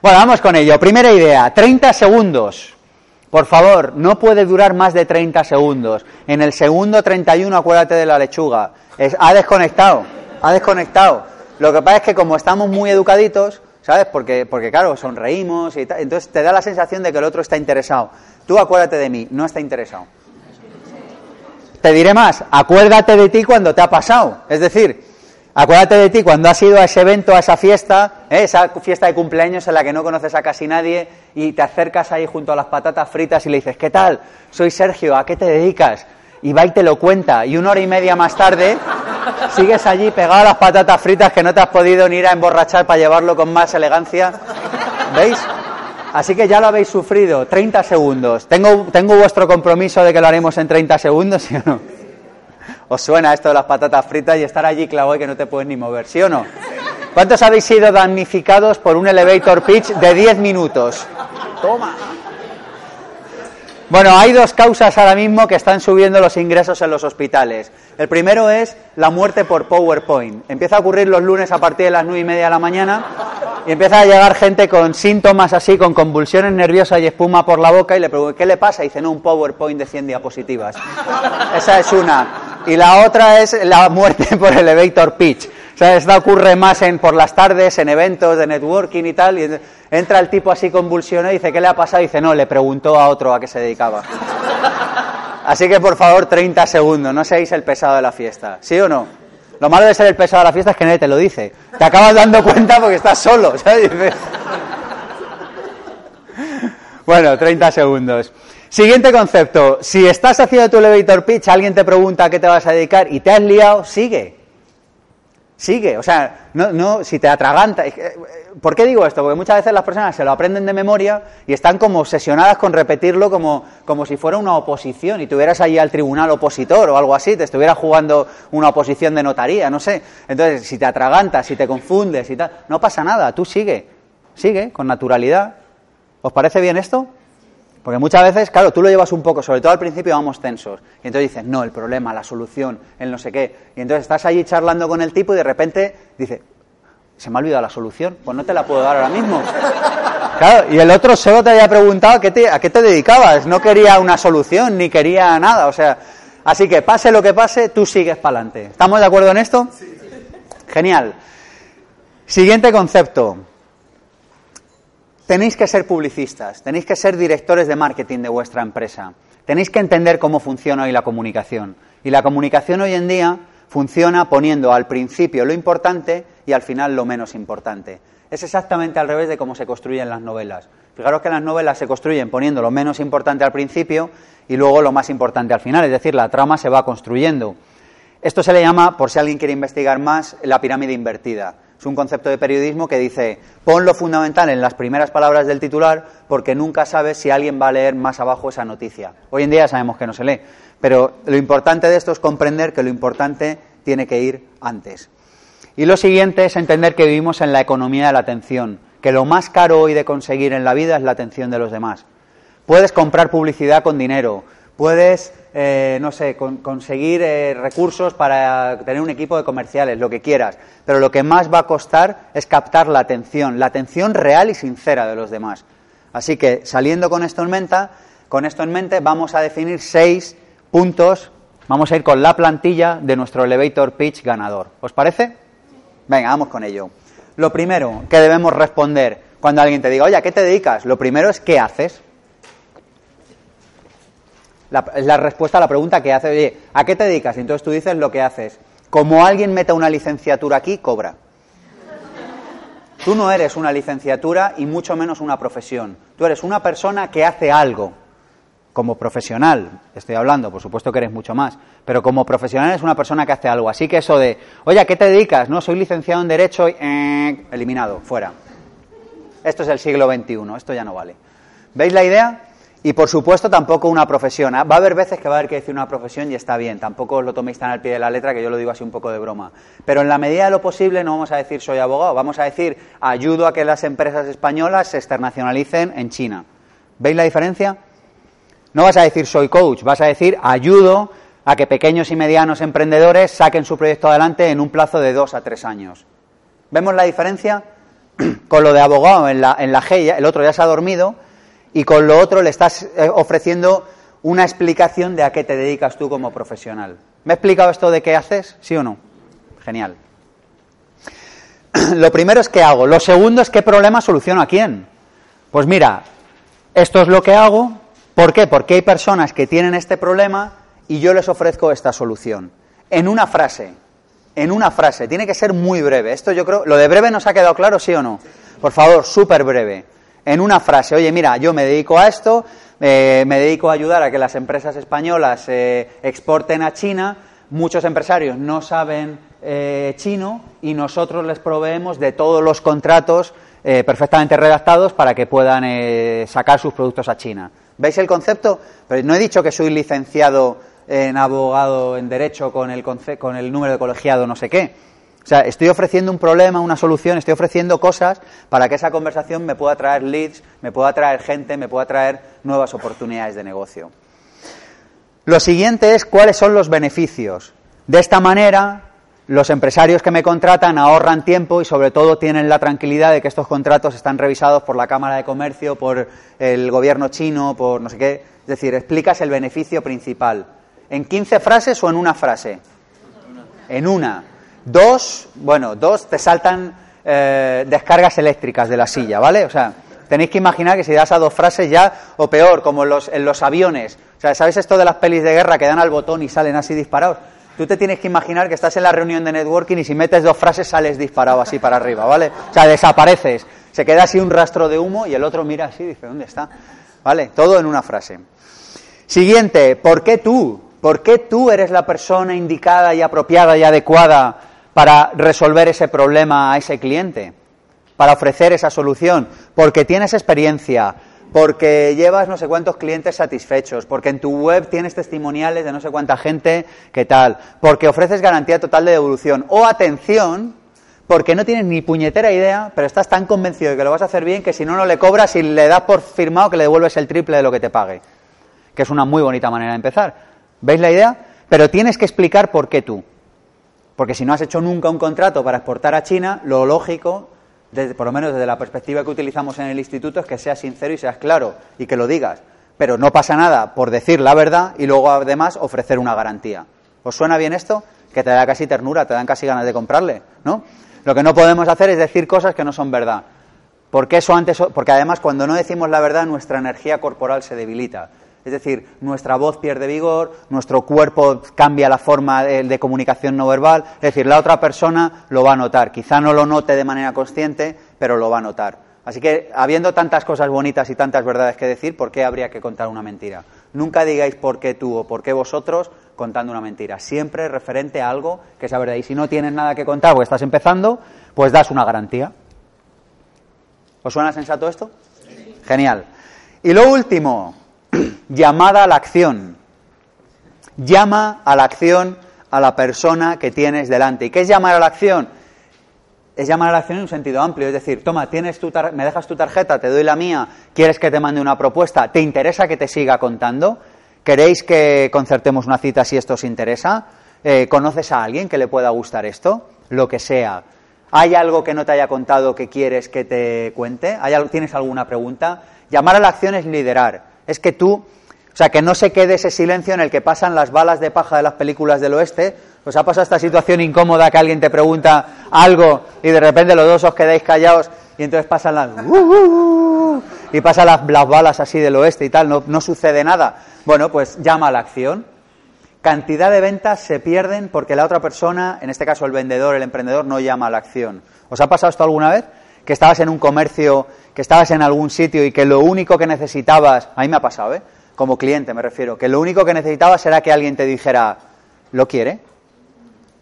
Bueno, vamos con ello. Primera idea, 30 segundos. Por favor, no puede durar más de 30 segundos. En el segundo 31, acuérdate de la lechuga. ha desconectado, ha desconectado. Lo que pasa es que como estamos muy educaditos, ¿sabes? Porque, porque claro, sonreímos y tal. Entonces te da la sensación de que el otro está interesado. Tú acuérdate de mí, no está interesado. Te diré más, acuérdate de ti cuando te ha pasado. Es decir, Acuérdate de ti cuando has ido a ese evento, a esa fiesta, ¿eh? esa fiesta de cumpleaños en la que no conoces a casi nadie y te acercas ahí junto a las patatas fritas y le dices, ¿qué tal? Soy Sergio, ¿a qué te dedicas? Y va y te lo cuenta. Y una hora y media más tarde sigues allí pegado a las patatas fritas que no te has podido ni ir a emborrachar para llevarlo con más elegancia. ¿Veis? Así que ya lo habéis sufrido. 30 segundos. ¿Tengo, tengo vuestro compromiso de que lo haremos en 30 segundos, ¿sí o no? ¿Os suena esto de las patatas fritas y estar allí clavado y que no te puedes ni mover, sí o no? ¿Cuántos habéis sido damnificados por un elevator pitch de 10 minutos? Toma. Bueno, hay dos causas ahora mismo que están subiendo los ingresos en los hospitales. El primero es la muerte por PowerPoint. Empieza a ocurrir los lunes a partir de las nueve y media de la mañana y empieza a llegar gente con síntomas así, con convulsiones nerviosas y espuma por la boca y le pregunto, ¿qué le pasa? Y dice, no, un PowerPoint de 100 diapositivas. Esa es una. Y la otra es la muerte (laughs) por elevator pitch. O sea, esta ocurre más en, por las tardes, en eventos de networking y tal. Y entra el tipo así convulsionado y dice, ¿qué le ha pasado? Y dice, no, le preguntó a otro a qué se dedicaba. Así que por favor, 30 segundos, no seáis el pesado de la fiesta. ¿Sí o no? Lo malo de ser el pesado de la fiesta es que nadie te lo dice. Te acabas dando cuenta porque estás solo, (laughs) ¿sabes? Bueno, 30 segundos. Siguiente concepto. Si estás haciendo tu elevator pitch, alguien te pregunta a qué te vas a dedicar y te has liado, sigue. Sigue. O sea, no, no, si te atraganta. ¿Por qué digo esto? Porque muchas veces las personas se lo aprenden de memoria y están como obsesionadas con repetirlo como, como si fuera una oposición y tuvieras ahí al tribunal opositor o algo así, te estuviera jugando una oposición de notaría, no sé. Entonces, si te atragantas, si te confundes y tal, no pasa nada, tú sigue. Sigue, con naturalidad. ¿Os parece bien esto? Porque muchas veces, claro, tú lo llevas un poco, sobre todo al principio vamos tensos. Y entonces dices, no, el problema, la solución, el no sé qué. Y entonces estás allí charlando con el tipo y de repente dice, se me ha olvidado la solución, pues no te la puedo dar ahora mismo. (laughs) Claro, y el otro solo te había preguntado a qué te, a qué te dedicabas. No quería una solución, ni quería nada. O sea, así que pase lo que pase, tú sigues para adelante. ¿Estamos de acuerdo en esto? Genial. Siguiente concepto tenéis que ser publicistas, tenéis que ser directores de marketing de vuestra empresa, tenéis que entender cómo funciona hoy la comunicación. Y la comunicación hoy en día funciona poniendo al principio lo importante y al final lo menos importante. Es exactamente al revés de cómo se construyen las novelas. Fijaros que las novelas se construyen poniendo lo menos importante al principio y luego lo más importante al final, es decir, la trama se va construyendo. Esto se le llama, por si alguien quiere investigar más, la pirámide invertida. Es un concepto de periodismo que dice, pon lo fundamental en las primeras palabras del titular porque nunca sabes si alguien va a leer más abajo esa noticia. Hoy en día sabemos que no se lee, pero lo importante de esto es comprender que lo importante tiene que ir antes. Y lo siguiente es entender que vivimos en la economía de la atención, que lo más caro hoy de conseguir en la vida es la atención de los demás. Puedes comprar publicidad con dinero, puedes, eh, no sé, conseguir eh, recursos para tener un equipo de comerciales, lo que quieras, pero lo que más va a costar es captar la atención, la atención real y sincera de los demás. Así que, saliendo con esto en mente, con esto en mente vamos a definir seis puntos, vamos a ir con la plantilla de nuestro elevator pitch ganador. ¿Os parece? Venga, vamos con ello. Lo primero que debemos responder cuando alguien te diga, oye, ¿a qué te dedicas? Lo primero es ¿qué haces? La, la respuesta a la pregunta que hace, oye, ¿a qué te dedicas? Y entonces tú dices lo que haces. Como alguien meta una licenciatura aquí, cobra. Tú no eres una licenciatura y mucho menos una profesión. Tú eres una persona que hace algo. Como profesional, estoy hablando, por supuesto que eres mucho más, pero como profesional es una persona que hace algo. Así que eso de, oye, ¿a qué te dedicas? No, soy licenciado en Derecho y... Eh, eliminado, fuera. Esto es el siglo XXI, esto ya no vale. ¿Veis la idea? Y por supuesto tampoco una profesión. Va a haber veces que va a haber que decir una profesión y está bien. Tampoco os lo toméis tan al pie de la letra que yo lo digo así un poco de broma. Pero en la medida de lo posible no vamos a decir soy abogado. Vamos a decir ayudo a que las empresas españolas se externacionalicen en China. ¿Veis la diferencia? No vas a decir soy coach. Vas a decir ayudo a que pequeños y medianos emprendedores saquen su proyecto adelante en un plazo de dos a tres años. ¿Vemos la diferencia? (clears throat) Con lo de abogado en la, en la G, el otro ya se ha dormido y con lo otro le estás eh, ofreciendo una explicación de a qué te dedicas tú como profesional. ¿Me he explicado esto de qué haces? ¿Sí o no? Genial. (clears throat) Lo primero es qué hago. Lo segundo es qué problema soluciono a quién. Pues mira, esto es lo que hago. ¿Por qué? Porque hay personas que tienen este problema y yo les ofrezco esta solución. En una frase. En una frase. Tiene que ser muy breve. Esto yo creo. ¿Lo de breve nos ha quedado claro, sí o no? Por favor, súper breve en una frase, oye, mira, yo me dedico a esto, eh, me dedico a ayudar a que las empresas españolas eh, exporten a China, muchos empresarios no saben eh, chino y nosotros les proveemos de todos los contratos perfectamente redactados para que puedan sacar sus productos a China. ¿Veis el concepto? Pero no he dicho que soy licenciado en abogado en derecho con el, con el número de colegiado no sé qué. O sea, estoy ofreciendo un problema, una solución, estoy ofreciendo cosas para que esa conversación me pueda traer leads, me pueda traer gente, me pueda traer nuevas oportunidades de negocio. Lo siguiente es cuáles son los beneficios. De esta manera, los empresarios que me contratan ahorran tiempo y sobre todo tienen la tranquilidad de que estos contratos están revisados por la Cámara de Comercio, por el gobierno chino, por no sé qué. Es decir, explicas el beneficio principal. ¿En 15 frases o en una frase? En una. Dos, bueno, dos te saltan eh, descargas eléctricas de la silla, ¿vale? O sea, tenéis que imaginar que si das a dos frases ya, o peor, como en los, en los aviones. O sea, ¿sabes esto de las pelis de guerra que dan al botón y salen así disparados? Tú te tienes que imaginar que estás en la reunión de networking y si metes dos frases sales disparado así para arriba, ¿vale? O sea, desapareces. Se queda así un rastro de humo y el otro mira así y dice, ¿dónde está? ¿Vale? Todo en una frase. Siguiente, ¿por qué tú? ¿Por qué tú eres la persona indicada y apropiada y adecuada para resolver ese problema a ese cliente, para ofrecer esa solución, porque tienes experiencia, porque llevas no sé cuántos clientes satisfechos, porque en tu web tienes testimoniales de no sé cuánta gente que tal, porque ofreces garantía total de devolución o atención, porque no tienes ni puñetera idea, pero estás tan convencido de que lo vas a hacer bien que si no, no le cobras y le das por firmado que le devuelves el triple de lo que te pague, que es una muy bonita manera de empezar. ¿Veis la idea? Pero tienes que explicar por qué tú. Porque si no has hecho nunca un contrato para exportar a China, lo lógico, por lo menos desde la perspectiva que utilizamos en el instituto, es que seas sincero y seas claro y que lo digas. Pero no pasa nada por decir la verdad y luego además ofrecer una garantía. ¿Os suena bien esto? Que te da casi ternura, te dan casi ganas de comprarle, ¿no? Lo que no podemos hacer es decir cosas que no son verdad. Porque eso antes, porque además cuando no decimos la verdad nuestra energía corporal se debilita. Es decir, nuestra voz pierde vigor, nuestro cuerpo cambia la forma de, comunicación no verbal, es decir, la otra persona lo va a notar. Quizá no lo note de manera consciente, pero lo va a notar. Así que, habiendo tantas cosas bonitas y tantas verdades que decir, ¿por qué habría que contar una mentira? Nunca digáis por qué tú o por qué vosotros contando una mentira. Siempre referente a algo que sea verdad. Y si no tienes nada que contar o estás empezando, pues das una garantía. ¿Os suena sensato esto? Genial. Y lo último, (clears throat) llamada a la acción. Llama a la acción a la persona que tienes delante. ¿Y qué es llamar a la acción? Es llamar a la acción en un sentido amplio, es decir, toma, tienes tu me dejas tu tarjeta, te doy la mía, quieres que te mande una propuesta, ¿te interesa que te siga contando? ¿Queréis que concertemos una cita si esto os interesa? Eh, ¿Conoces a alguien que le pueda gustar esto? Lo que sea. ¿Hay algo que no te haya contado que quieres que te cuente? ¿Tienes alguna pregunta? Llamar a la acción es liderar. Es que tú, o sea, que no se quede ese silencio en el que pasan las balas de paja de las películas del oeste. ¿Os ha pasado esta situación incómoda que alguien te pregunta algo y de repente los dos os quedáis callados y entonces pasan las... Uh, uh, uh, y pasan las, balas así del oeste y tal, no, no sucede nada. Bueno, pues llama a la acción. Cantidad de ventas se pierden porque la otra persona, en este caso el vendedor, el emprendedor, no llama a la acción. ¿Os ha pasado esto alguna vez? Que estabas en un comercio, que estabas en algún sitio y que lo único que necesitabas, a mí me ha pasado, ¿eh? Como cliente me refiero, que lo único que necesitabas era que alguien te dijera, ¿lo quiere?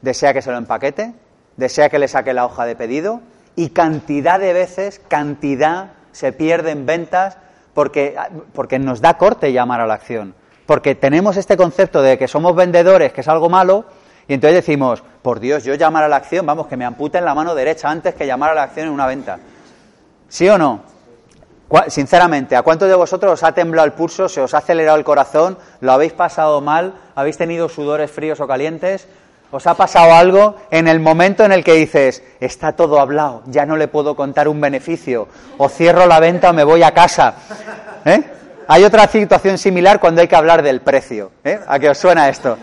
¿Desea que se lo empaquete? ¿Desea que le saque la hoja de pedido? Y cantidad de veces, cantidad, se pierden ventas porque, porque nos da corte llamar a la acción. Porque tenemos este concepto de que somos vendedores, que es algo malo, y entonces decimos, por Dios, yo llamar a la acción, vamos, que me amputen la mano derecha antes que llamar a la acción en una venta. ¿Sí o no? Sinceramente, ¿a cuántos de vosotros os ha temblado el pulso, se os ha acelerado el corazón, lo habéis pasado mal, habéis tenido sudores fríos o calientes? ¿Os ha pasado algo en el momento en el que dices, está todo hablado, ya no le puedo contar un beneficio, o cierro la venta o me voy a casa? ¿Eh? Hay otra situación similar cuando hay que hablar del precio. ¿eh? ¿A qué os suena esto?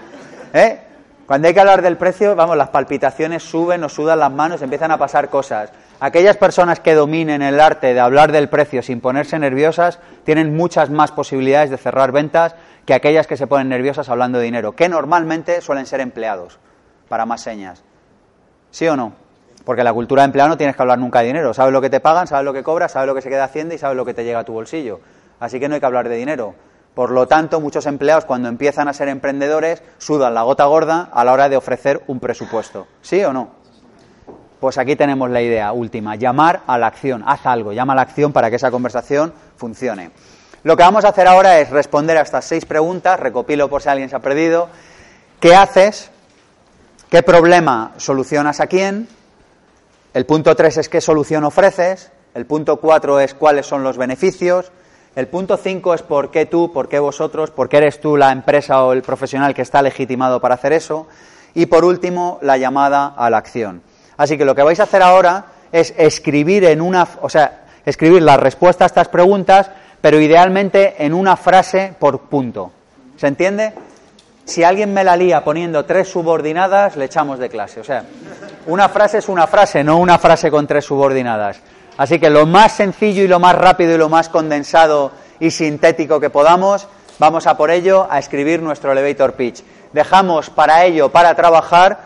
¿Eh? Cuando hay que hablar del precio, vamos, las palpitaciones suben, nos sudan las manos, empiezan a pasar cosas. Aquellas personas que dominen el arte de hablar del precio sin ponerse nerviosas tienen muchas más posibilidades de cerrar ventas que aquellas que se ponen nerviosas hablando de dinero, que normalmente suelen ser empleados para más señas. ¿Sí o no? Porque la cultura de empleado no tienes que hablar nunca de dinero. Sabes lo que te pagan, sabes lo que cobras, sabes lo que se queda haciendo y sabes lo que te llega a tu bolsillo. Así que no hay que hablar de dinero. Por lo tanto, muchos empleados cuando empiezan a ser emprendedores sudan la gota gorda a la hora de ofrecer un presupuesto. ¿Sí o no? Pues aquí tenemos la idea última, llamar a la acción. Haz algo, llama a la acción para que esa conversación funcione. Lo que vamos a hacer ahora es responder a estas seis preguntas, recopilo por si alguien se ha perdido. ¿Qué haces ¿Qué problema solucionas a quién? El punto 3 es qué solución ofreces. El punto 4 es cuáles son los beneficios. El punto 5 es por qué tú, por qué vosotros, por qué eres tú la empresa o el profesional que está legitimado para hacer eso. Y por último, la llamada a la acción. Así que lo que vais a hacer ahora es escribir en una, o sea, escribir la respuesta a estas preguntas, pero idealmente en una frase por punto. ¿Se entiende? Si alguien me la lía poniendo tres subordinadas, le echamos de clase. O sea, una frase es una frase, no una frase con tres subordinadas. Así que lo más sencillo y lo más rápido y lo más condensado y sintético que podamos, vamos a por ello a escribir nuestro elevator pitch. Dejamos para ello, para trabajar,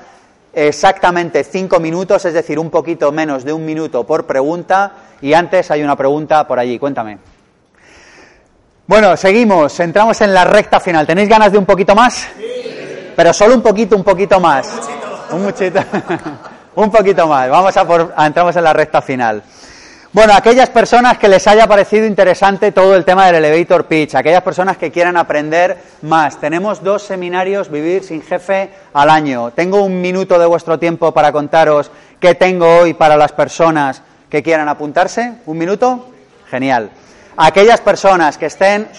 exactamente cinco minutos, es decir, un poquito menos de un minuto por pregunta. Y antes hay una pregunta por allí, cuéntame. Bueno, seguimos, entramos en la recta final. ¿Tenéis ganas de un poquito más? Sí. Pero solo un poquito, un poquito más. Un muchito. Un, (laughs) poquito más. Vamos a por, entramos en la recta final. Bueno, aquellas personas que les haya parecido interesante todo el tema del elevator pitch, aquellas personas que quieran aprender más. Tenemos dos seminarios Vivir sin jefe al año. Tengo un minuto de vuestro tiempo para contaros qué tengo hoy para las personas que quieran apuntarse. ¿Un minuto? Genial aquellas personas que estén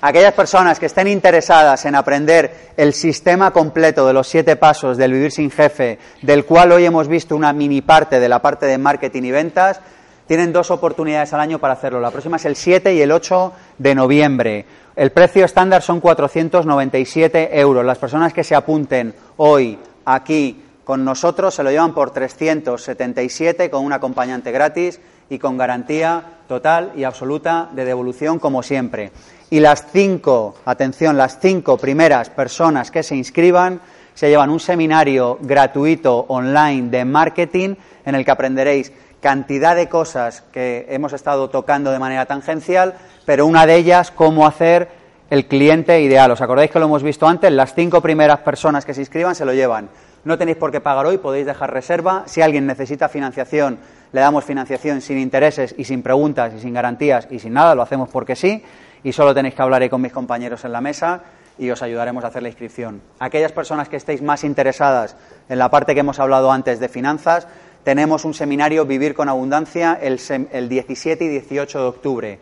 aquellas personas que estén interesadas en aprender el sistema completo de los siete pasos del vivir sin jefe, del cual hoy hemos visto una mini parte de la parte de marketing y ventas, tienen dos oportunidades al año para hacerlo. La próxima es el 7 y el 8 de noviembre. El precio estándar son 497 euros. Las personas que se apunten hoy aquí con nosotros se lo llevan por 377 con un acompañante gratis y con garantía total y absoluta de devolución como siempre. Y las cinco, atención, las cinco primeras personas que se inscriban se llevan un seminario gratuito online de marketing en el que aprenderéis cantidad de cosas que hemos estado tocando de manera tangencial, pero una de ellas cómo hacer el cliente ideal. ¿Os acordáis que lo hemos visto antes? Las cinco primeras personas que se inscriban se lo llevan. No tenéis por qué pagar hoy, podéis dejar reserva. Si alguien necesita financiación, le damos financiación sin intereses y sin preguntas y sin garantías y sin nada, lo hacemos porque sí. Y solo tenéis que hablar con mis compañeros en la mesa y os ayudaremos a hacer la inscripción. Aquellas personas que estéis más interesadas en la parte que hemos hablado antes de finanzas, tenemos un seminario Vivir con Abundancia el, el 17 y 18 de octubre.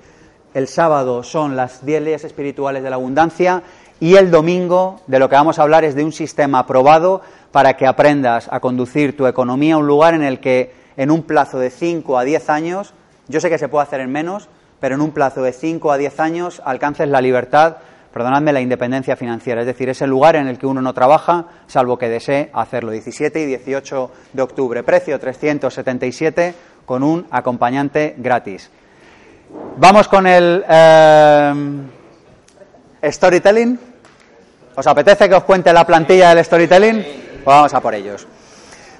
El sábado son las 10 leyes espirituales de la abundancia y el domingo de lo que vamos a hablar es de un sistema aprobado para que aprendas a conducir tu economía a un lugar en el que en un plazo de 5 a 10 años, yo sé que se puede hacer en menos, pero en un plazo de 5 a 10 años alcances la libertad, perdonadme, la independencia financiera, es decir, ese lugar en el que uno no trabaja, salvo que desee hacerlo. 17 y 18 de octubre, precio 377 con un acompañante gratis. Vamos con el eh, storytelling. ¿Os apetece que os cuente la plantilla del storytelling? Pues vamos a por ellos.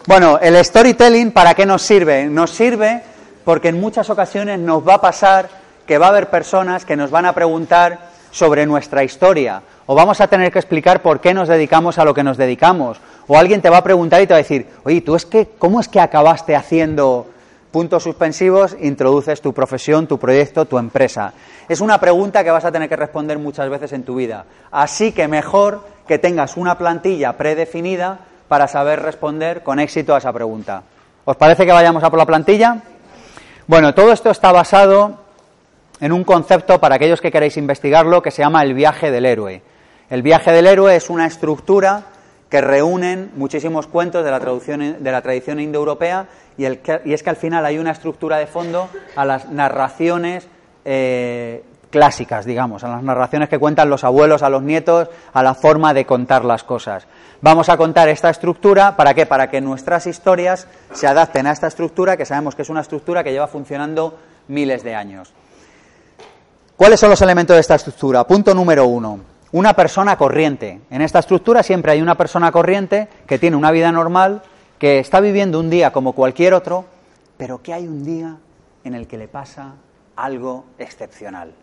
Bueno, el storytelling, ¿para qué nos sirve? Nos sirve porque en muchas ocasiones nos va a pasar que va a haber personas que nos van a preguntar sobre nuestra historia o vamos a tener que explicar por qué nos dedicamos a lo que nos dedicamos o alguien te va a preguntar y te va a decir, oye, ¿tú es que, cómo es que acabaste haciendo puntos suspensivos, introduces tu profesión, tu proyecto, tu empresa? Es una pregunta que vas a tener que responder muchas veces en tu vida. Así que mejor que tengas una plantilla predefinida para saber responder con éxito a esa pregunta. ¿Os parece que vayamos a por la plantilla? Bueno, todo esto está basado en un concepto para aquellos que queréis investigarlo que se llama el viaje del héroe. El viaje del héroe es una estructura que reúnen muchísimos cuentos de la, tradición indoeuropea y, y es que al final hay una estructura de fondo a las narraciones eh, clásicas, digamos, a las narraciones que cuentan los abuelos a los nietos, a la forma de contar las cosas. Vamos a contar esta estructura, ¿para qué? Para que nuestras historias se adapten a esta estructura, que sabemos que es una estructura que lleva funcionando miles de años. ¿Cuáles son los elementos de esta estructura? Punto número uno. Una persona corriente. En esta estructura siempre hay una persona corriente que tiene una vida normal, que está viviendo un día como cualquier otro, pero que hay un día en el que le pasa algo excepcional.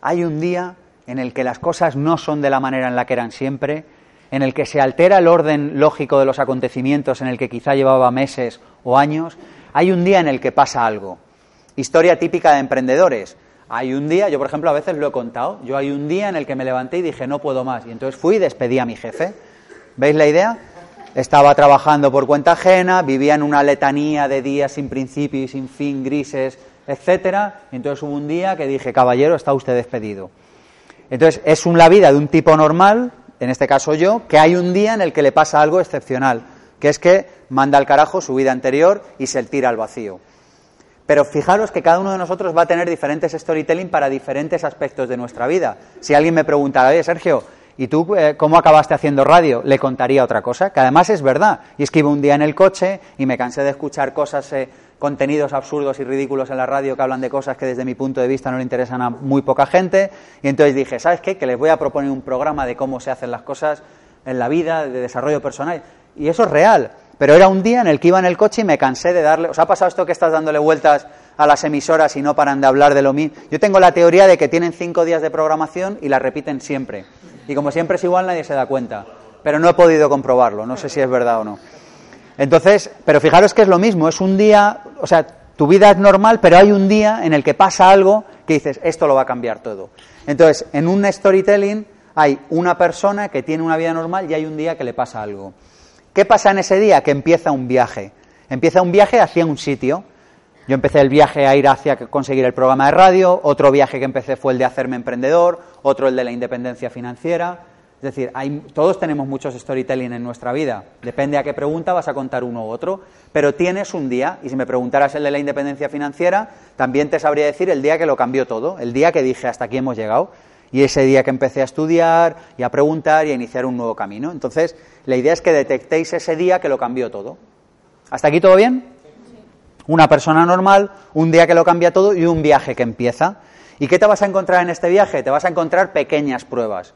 Hay un día en el que las cosas no son de la manera en la que eran siempre, en el que se altera el orden lógico de los acontecimientos, en el que quizá llevaba meses o años, hay un día en el que pasa algo. Historia típica de emprendedores. Hay un día, yo por ejemplo a veces lo he contado, yo hay un día en el que me levanté y dije no puedo más y entonces fui y despedí a mi jefe. ¿Veis la idea? Estaba trabajando por cuenta ajena, vivía en una letanía de días sin principio y sin fin, grises, etcétera. Entonces hubo un día que dije, caballero, está usted despedido. Entonces es la vida de un tipo normal, en este caso yo, que hay un día en el que le pasa algo excepcional, que es que manda al carajo su vida anterior y se tira al vacío. Pero fijaros que cada uno de nosotros va a tener diferentes storytelling para diferentes aspectos de nuestra vida. Si alguien me preguntara, oye Sergio, ¿y tú eh, cómo acabaste haciendo radio? Le contaría otra cosa, que además es verdad. Y es que iba un día en el coche y me cansé de escuchar cosas eh, contenidos absurdos y ridículos en la radio que hablan de cosas que desde mi punto de vista no le interesan a muy poca gente. Y entonces dije, ¿sabes qué? Que les voy a proponer un programa de cómo se hacen las cosas en la vida, de desarrollo personal. Y eso es real. Pero era un día en el que iba en el coche y me cansé de darle. ¿Os ha pasado esto que estás dándole vueltas a las emisoras y no paran de hablar de lo mismo? Yo tengo la teoría de que tienen cinco días de programación y la repiten siempre. Y como siempre es igual, nadie se da cuenta. Pero no he podido comprobarlo. No sé si es verdad o no. Entonces, pero fijaros que es lo mismo, es un día, o sea, tu vida es normal, pero hay un día en el que pasa algo que dices, esto lo va a cambiar todo. Entonces, en un storytelling hay una persona que tiene una vida normal y hay un día que le pasa algo. ¿Qué pasa en ese día? Que empieza un viaje. Empieza un viaje hacia un sitio. Yo empecé el viaje a ir hacia conseguir el programa de radio, otro viaje que empecé fue el de hacerme emprendedor, otro el de la independencia financiera, es decir, hay, todos tenemos muchos storytelling en nuestra vida. Depende a qué pregunta vas a contar uno u otro. Pero tienes un día, y si me preguntaras el de la independencia financiera, también te sabría decir el día que lo cambió todo, el día que dije hasta aquí hemos llegado. Y ese día que empecé a estudiar y a preguntar y a iniciar un nuevo camino. Entonces, la idea es que detectéis ese día que lo cambió todo. ¿Hasta aquí todo bien? Una persona normal, un día que lo cambia todo y un viaje que empieza. ¿Y qué te vas a encontrar en este viaje? Te vas a encontrar pequeñas pruebas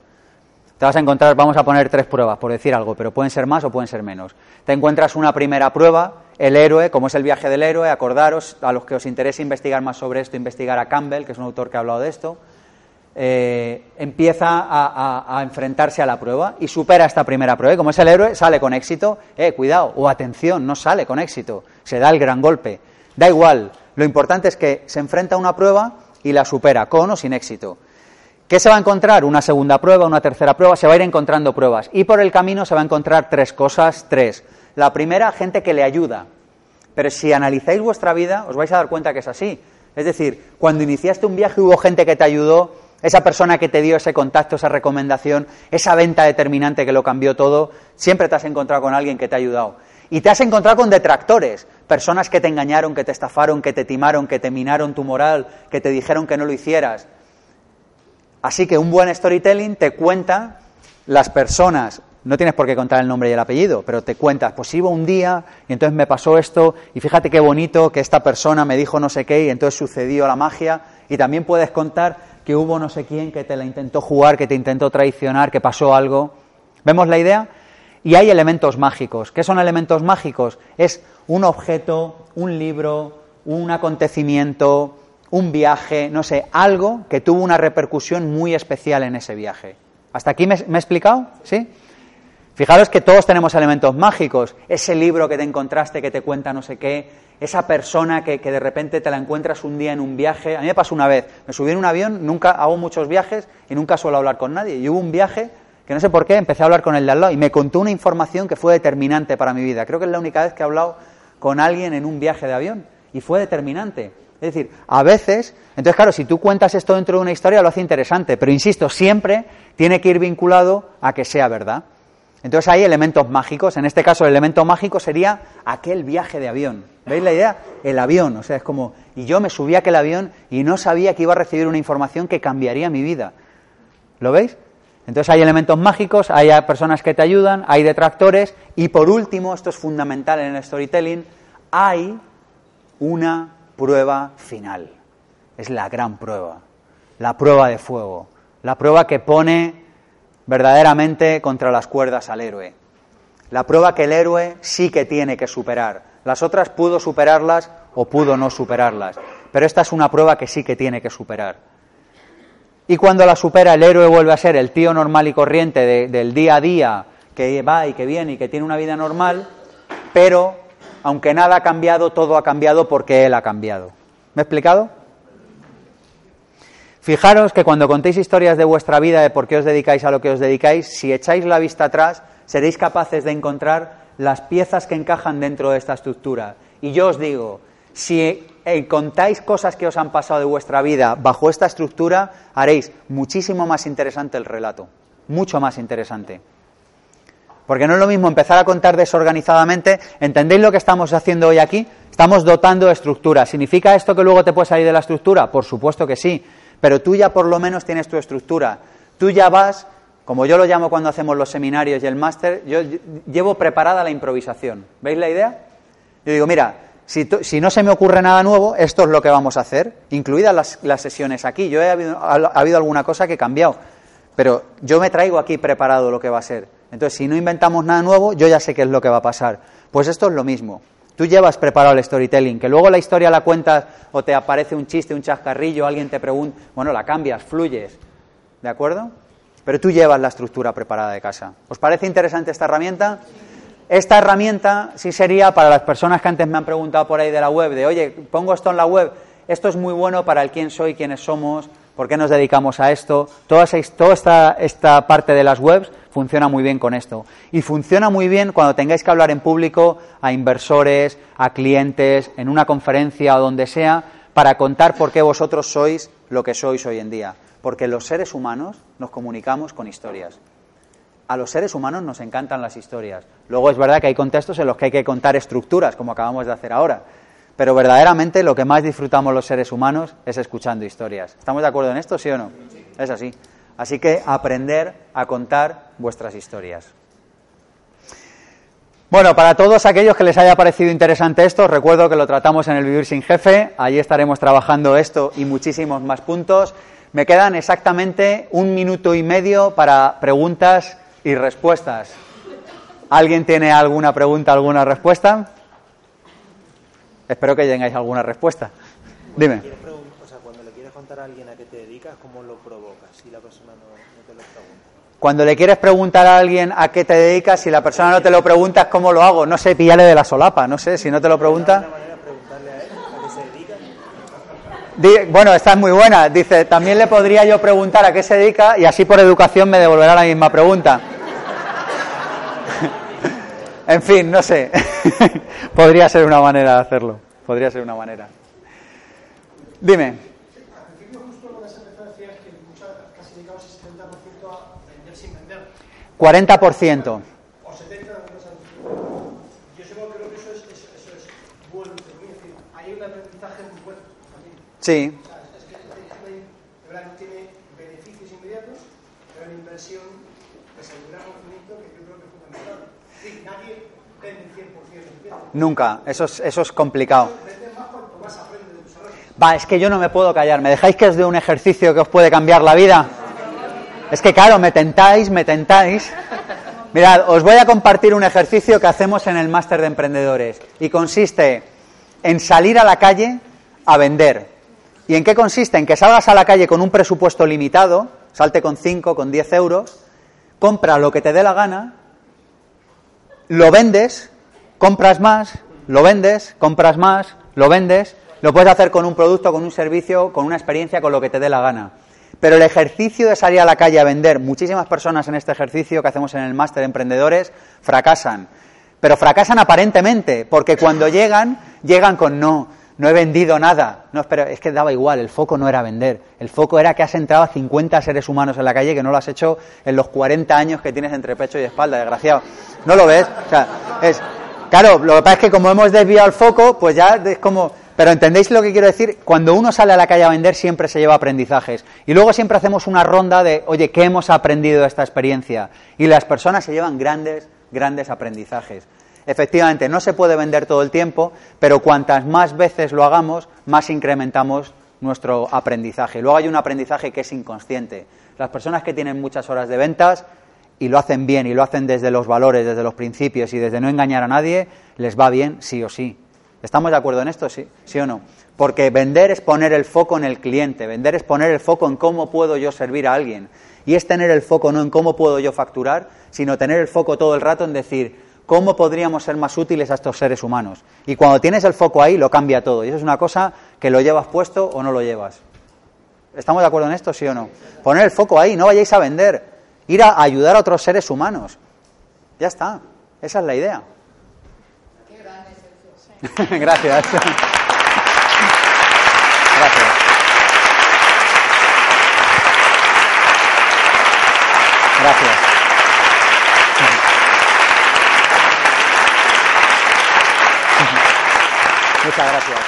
te vas a encontrar, vamos a poner tres pruebas, por decir algo, pero pueden ser más o pueden ser menos. Te encuentras una primera prueba, el héroe, como es el viaje del héroe, acordaros, a los que os interese investigar más sobre esto, investigar a Campbell, que es un autor que ha hablado de esto. Eh, empieza a, enfrentarse a la prueba y supera esta primera prueba. Y como es el héroe, sale con éxito. Eh, cuidado, o atención, no sale con éxito. Se da el gran golpe. Da igual. Lo importante es que se enfrenta a una prueba y la supera, con o sin éxito. ¿Qué se va a encontrar? Una segunda prueba, una tercera prueba, se va a ir encontrando pruebas. Y por el camino se va a encontrar tres cosas, tres. La primera, gente que le ayuda. Pero si analizáis vuestra vida, os vais a dar cuenta que es así. Es decir, cuando iniciaste un viaje hubo gente que te ayudó, esa persona que te dio ese contacto, esa recomendación, esa venta determinante que lo cambió todo, siempre te has encontrado con alguien que te ha ayudado. Y te has encontrado con detractores, personas que te engañaron, que te estafaron, que te timaron, que te minaron tu moral, que te dijeron que no lo hicieras. Así que un buen storytelling te cuenta las personas, no tienes por qué contar el nombre y el apellido, pero te cuentas, pues iba un día y entonces me pasó esto y fíjate qué bonito que esta persona me dijo no sé qué y entonces sucedió la magia y también puedes contar que hubo no sé quién que te la intentó jugar, que te intentó traicionar, que pasó algo. ¿Vemos la idea? Y hay elementos mágicos. ¿Qué son elementos mágicos? Es un objeto, un libro, un acontecimiento, un viaje, no sé, algo que tuvo una repercusión muy especial en ese viaje. ¿Hasta aquí me, me he explicado? ¿Sí? Fijaros que todos tenemos elementos mágicos. Ese libro que te encontraste que te cuenta no sé qué, esa persona que, de repente te la encuentras un día en un viaje. A mí me pasó una vez, me subí en un avión, nunca hago muchos viajes y nunca suelo hablar con nadie. Y hubo un viaje que no sé por qué, empecé a hablar con el de al lado y me contó una información que fue determinante para mi vida. Creo que es la única vez que he hablado con alguien en un viaje de avión y fue determinante. Es decir, a veces, entonces claro, si tú cuentas esto dentro de una historia lo hace interesante, pero insisto, siempre tiene que ir vinculado a que sea verdad. Entonces hay elementos mágicos, en este caso el elemento mágico sería aquel viaje de avión. ¿Veis la idea? El avión, o sea, es como, y yo me subí a aquel avión y no sabía que iba a recibir una información que cambiaría mi vida. ¿Lo veis? Entonces hay elementos mágicos, hay personas que te ayudan, hay detractores y por último, esto es fundamental en el storytelling, hay una prueba final. Es la gran prueba, la prueba de fuego, la prueba que pone verdaderamente contra las cuerdas al héroe. La prueba que el héroe sí que tiene que superar. Las otras pudo superarlas o pudo no superarlas. Pero esta es una prueba que sí que tiene que superar. Y cuando la supera, el héroe vuelve a ser el tío normal y corriente del día a día, que va y que viene y que tiene una vida normal, pero aunque nada ha cambiado, todo ha cambiado porque él ha cambiado. ¿Me he explicado? Fijaros que cuando contéis historias de vuestra vida, de por qué os dedicáis a lo que os dedicáis, si echáis la vista atrás, seréis capaces de encontrar las piezas que encajan dentro de esta estructura. Y yo os digo, si eh, contáis cosas que os han pasado de vuestra vida bajo esta estructura, haréis muchísimo más interesante el relato, mucho más interesante. Porque no es lo mismo empezar a contar desorganizadamente. ¿Entendéis lo que estamos haciendo hoy aquí? Estamos dotando de estructura. ¿Significa esto que luego te puedes salir de la estructura? Por supuesto que sí pero tú ya por lo menos tienes tu estructura. Tú ya vas, como yo lo llamo cuando hacemos los seminarios y el máster, yo llevo preparada la improvisación. ¿Veis la idea? Yo digo, mira, si, no se me ocurre nada nuevo, esto es lo que vamos a hacer, incluidas las, sesiones aquí. Yo he habido, ha, habido alguna cosa que he cambiado, pero yo me traigo aquí preparado lo que va a ser. Entonces, si no inventamos nada nuevo, yo ya sé qué es lo que va a pasar. Pues esto es lo mismo. Tú llevas preparado el storytelling, que luego la historia la cuentas o te aparece un chiste, un chascarrillo, alguien te pregunta, bueno, la cambias, fluyes, ¿de acuerdo? Pero tú llevas la estructura preparada de casa. ¿Os parece interesante esta herramienta? Esta herramienta sí sería para las personas que antes me han preguntado por ahí de la web, de, oye, pongo esto en la web, esto es muy bueno para el quién soy, quiénes somos, por qué nos dedicamos a esto. Toda, esta, esta parte de las webs funciona muy bien con esto. Y funciona muy bien cuando tengáis que hablar en público a inversores, a clientes, en una conferencia o donde sea, para contar por qué vosotros sois lo que sois hoy en día. Porque los seres humanos nos comunicamos con historias. A los seres humanos nos encantan las historias. Luego es verdad que hay contextos en los que hay que contar estructuras, como acabamos de hacer ahora. Pero verdaderamente lo que más disfrutamos los seres humanos es escuchando historias. ¿Estamos de acuerdo en esto, sí o no? Es así. Así que aprender a contar vuestras historias. Bueno, para todos aquellos que les haya parecido interesante esto, recuerdo que lo tratamos en el Vivir sin Jefe, allí estaremos trabajando esto y muchísimos más puntos. Me quedan exactamente un minuto y medio para preguntas y respuestas. ¿Alguien tiene alguna pregunta, alguna respuesta? Espero que tengáis alguna respuesta. Dime preguntar a alguien a qué te dedicas, ¿cómo lo provocas si la persona no, no te lo pregunta? Cuando le quieres preguntar a alguien a qué te dedicas, si la persona no te lo pregunta, ¿cómo lo hago? No sé, píllale de la solapa, no sé, si no te lo pregunta. Bueno, esta es muy buena. Dice, también le podría yo preguntar a qué se dedica y así por educación me devolverá la misma pregunta. En fin, no sé. (laughs) Podría ser una manera de hacerlo. Podría ser una manera. Dime. Al principio justo con esa referencias que muchas, casi llegamos al 70% a vender sin vender, 40%. o 70% Yo creo que eso es, eso, eso es bueno, hay un aprendizaje muy bueno también. Sí. Es que tiene beneficios inmediatos, pero una inversión de seguridad conocimiento que yo creo que es fundamental. Es decir, nadie vende 100% empieza. Nunca. Eso es, eso es complicado. Va, es que yo no me puedo callar. ¿Me dejáis que os dé un ejercicio que os puede cambiar la vida? Es que claro, me tentáis, me tentáis. Mirad, os voy a compartir un ejercicio que hacemos en el máster de emprendedores y consiste en salir a la calle a vender. ¿Y en qué consiste? En que salgas a la calle con un presupuesto limitado, salte con 5, con 10 euros, compra lo que te dé la gana, lo vendes, compras más, lo vendes, compras más, lo vendes, lo puedes hacer con un producto, con un servicio, con una experiencia, con lo que te dé la gana. Pero el ejercicio de salir a la calle a vender, muchísimas personas en este ejercicio que hacemos en el máster de emprendedores fracasan. Pero fracasan aparentemente, porque cuando llegan, llegan con no, no he vendido nada. No, pero es que daba igual, el foco no era vender. El foco era que has entrado a 50 seres humanos en la calle que no lo has hecho en los 40 años que tienes entre pecho y espalda, desgraciado. ¿No lo ves? O sea, es, claro, lo que pasa es que como hemos desviado el foco, pues ya es como... Pero ¿entendéis lo que quiero decir? Cuando uno sale a la calle a vender siempre se lleva aprendizajes. Y luego siempre hacemos una ronda de, oye, ¿qué hemos aprendido de esta experiencia? Y las personas se llevan grandes, grandes aprendizajes. Efectivamente, no se puede vender todo el tiempo, pero cuantas más veces lo hagamos, más incrementamos nuestro aprendizaje. Luego hay un aprendizaje que es inconsciente. Las personas que tienen muchas horas de ventas y lo hacen bien y lo hacen desde los valores, desde los principios y desde no engañar a nadie, les va bien sí o sí. ¿Estamos de acuerdo en esto? ¿Sí, ¿Sí o no? Porque vender es poner el foco en el cliente, vender es poner el foco en cómo puedo yo servir a alguien. Y es tener el foco no en cómo puedo yo facturar, sino tener el foco todo el rato en decir cómo podríamos ser más útiles a estos seres humanos. Y cuando tienes el foco ahí, lo cambia todo. Y eso es una cosa que lo llevas puesto o no lo llevas. ¿Estamos de acuerdo en esto, sí o no? Poner el foco ahí, no vayáis a vender, ir a ayudar a otros seres humanos. Ya está, esa es la idea. (laughs) Gracias. Gracias. Gracias. Muchas gracias.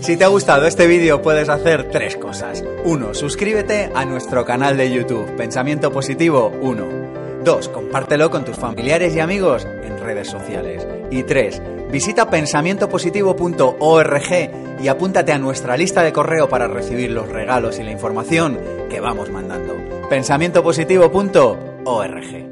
Si te ha gustado este vídeo puedes hacer tres cosas. Uno, suscríbete a nuestro canal de YouTube, Pensamiento Positivo 1. Dos, compártelo con tus familiares y amigos en redes sociales. Y tres, visita pensamientopositivo.org y apúntate a nuestra lista de correo para recibir los regalos y la información que vamos mandando. Pensamientopositivo.org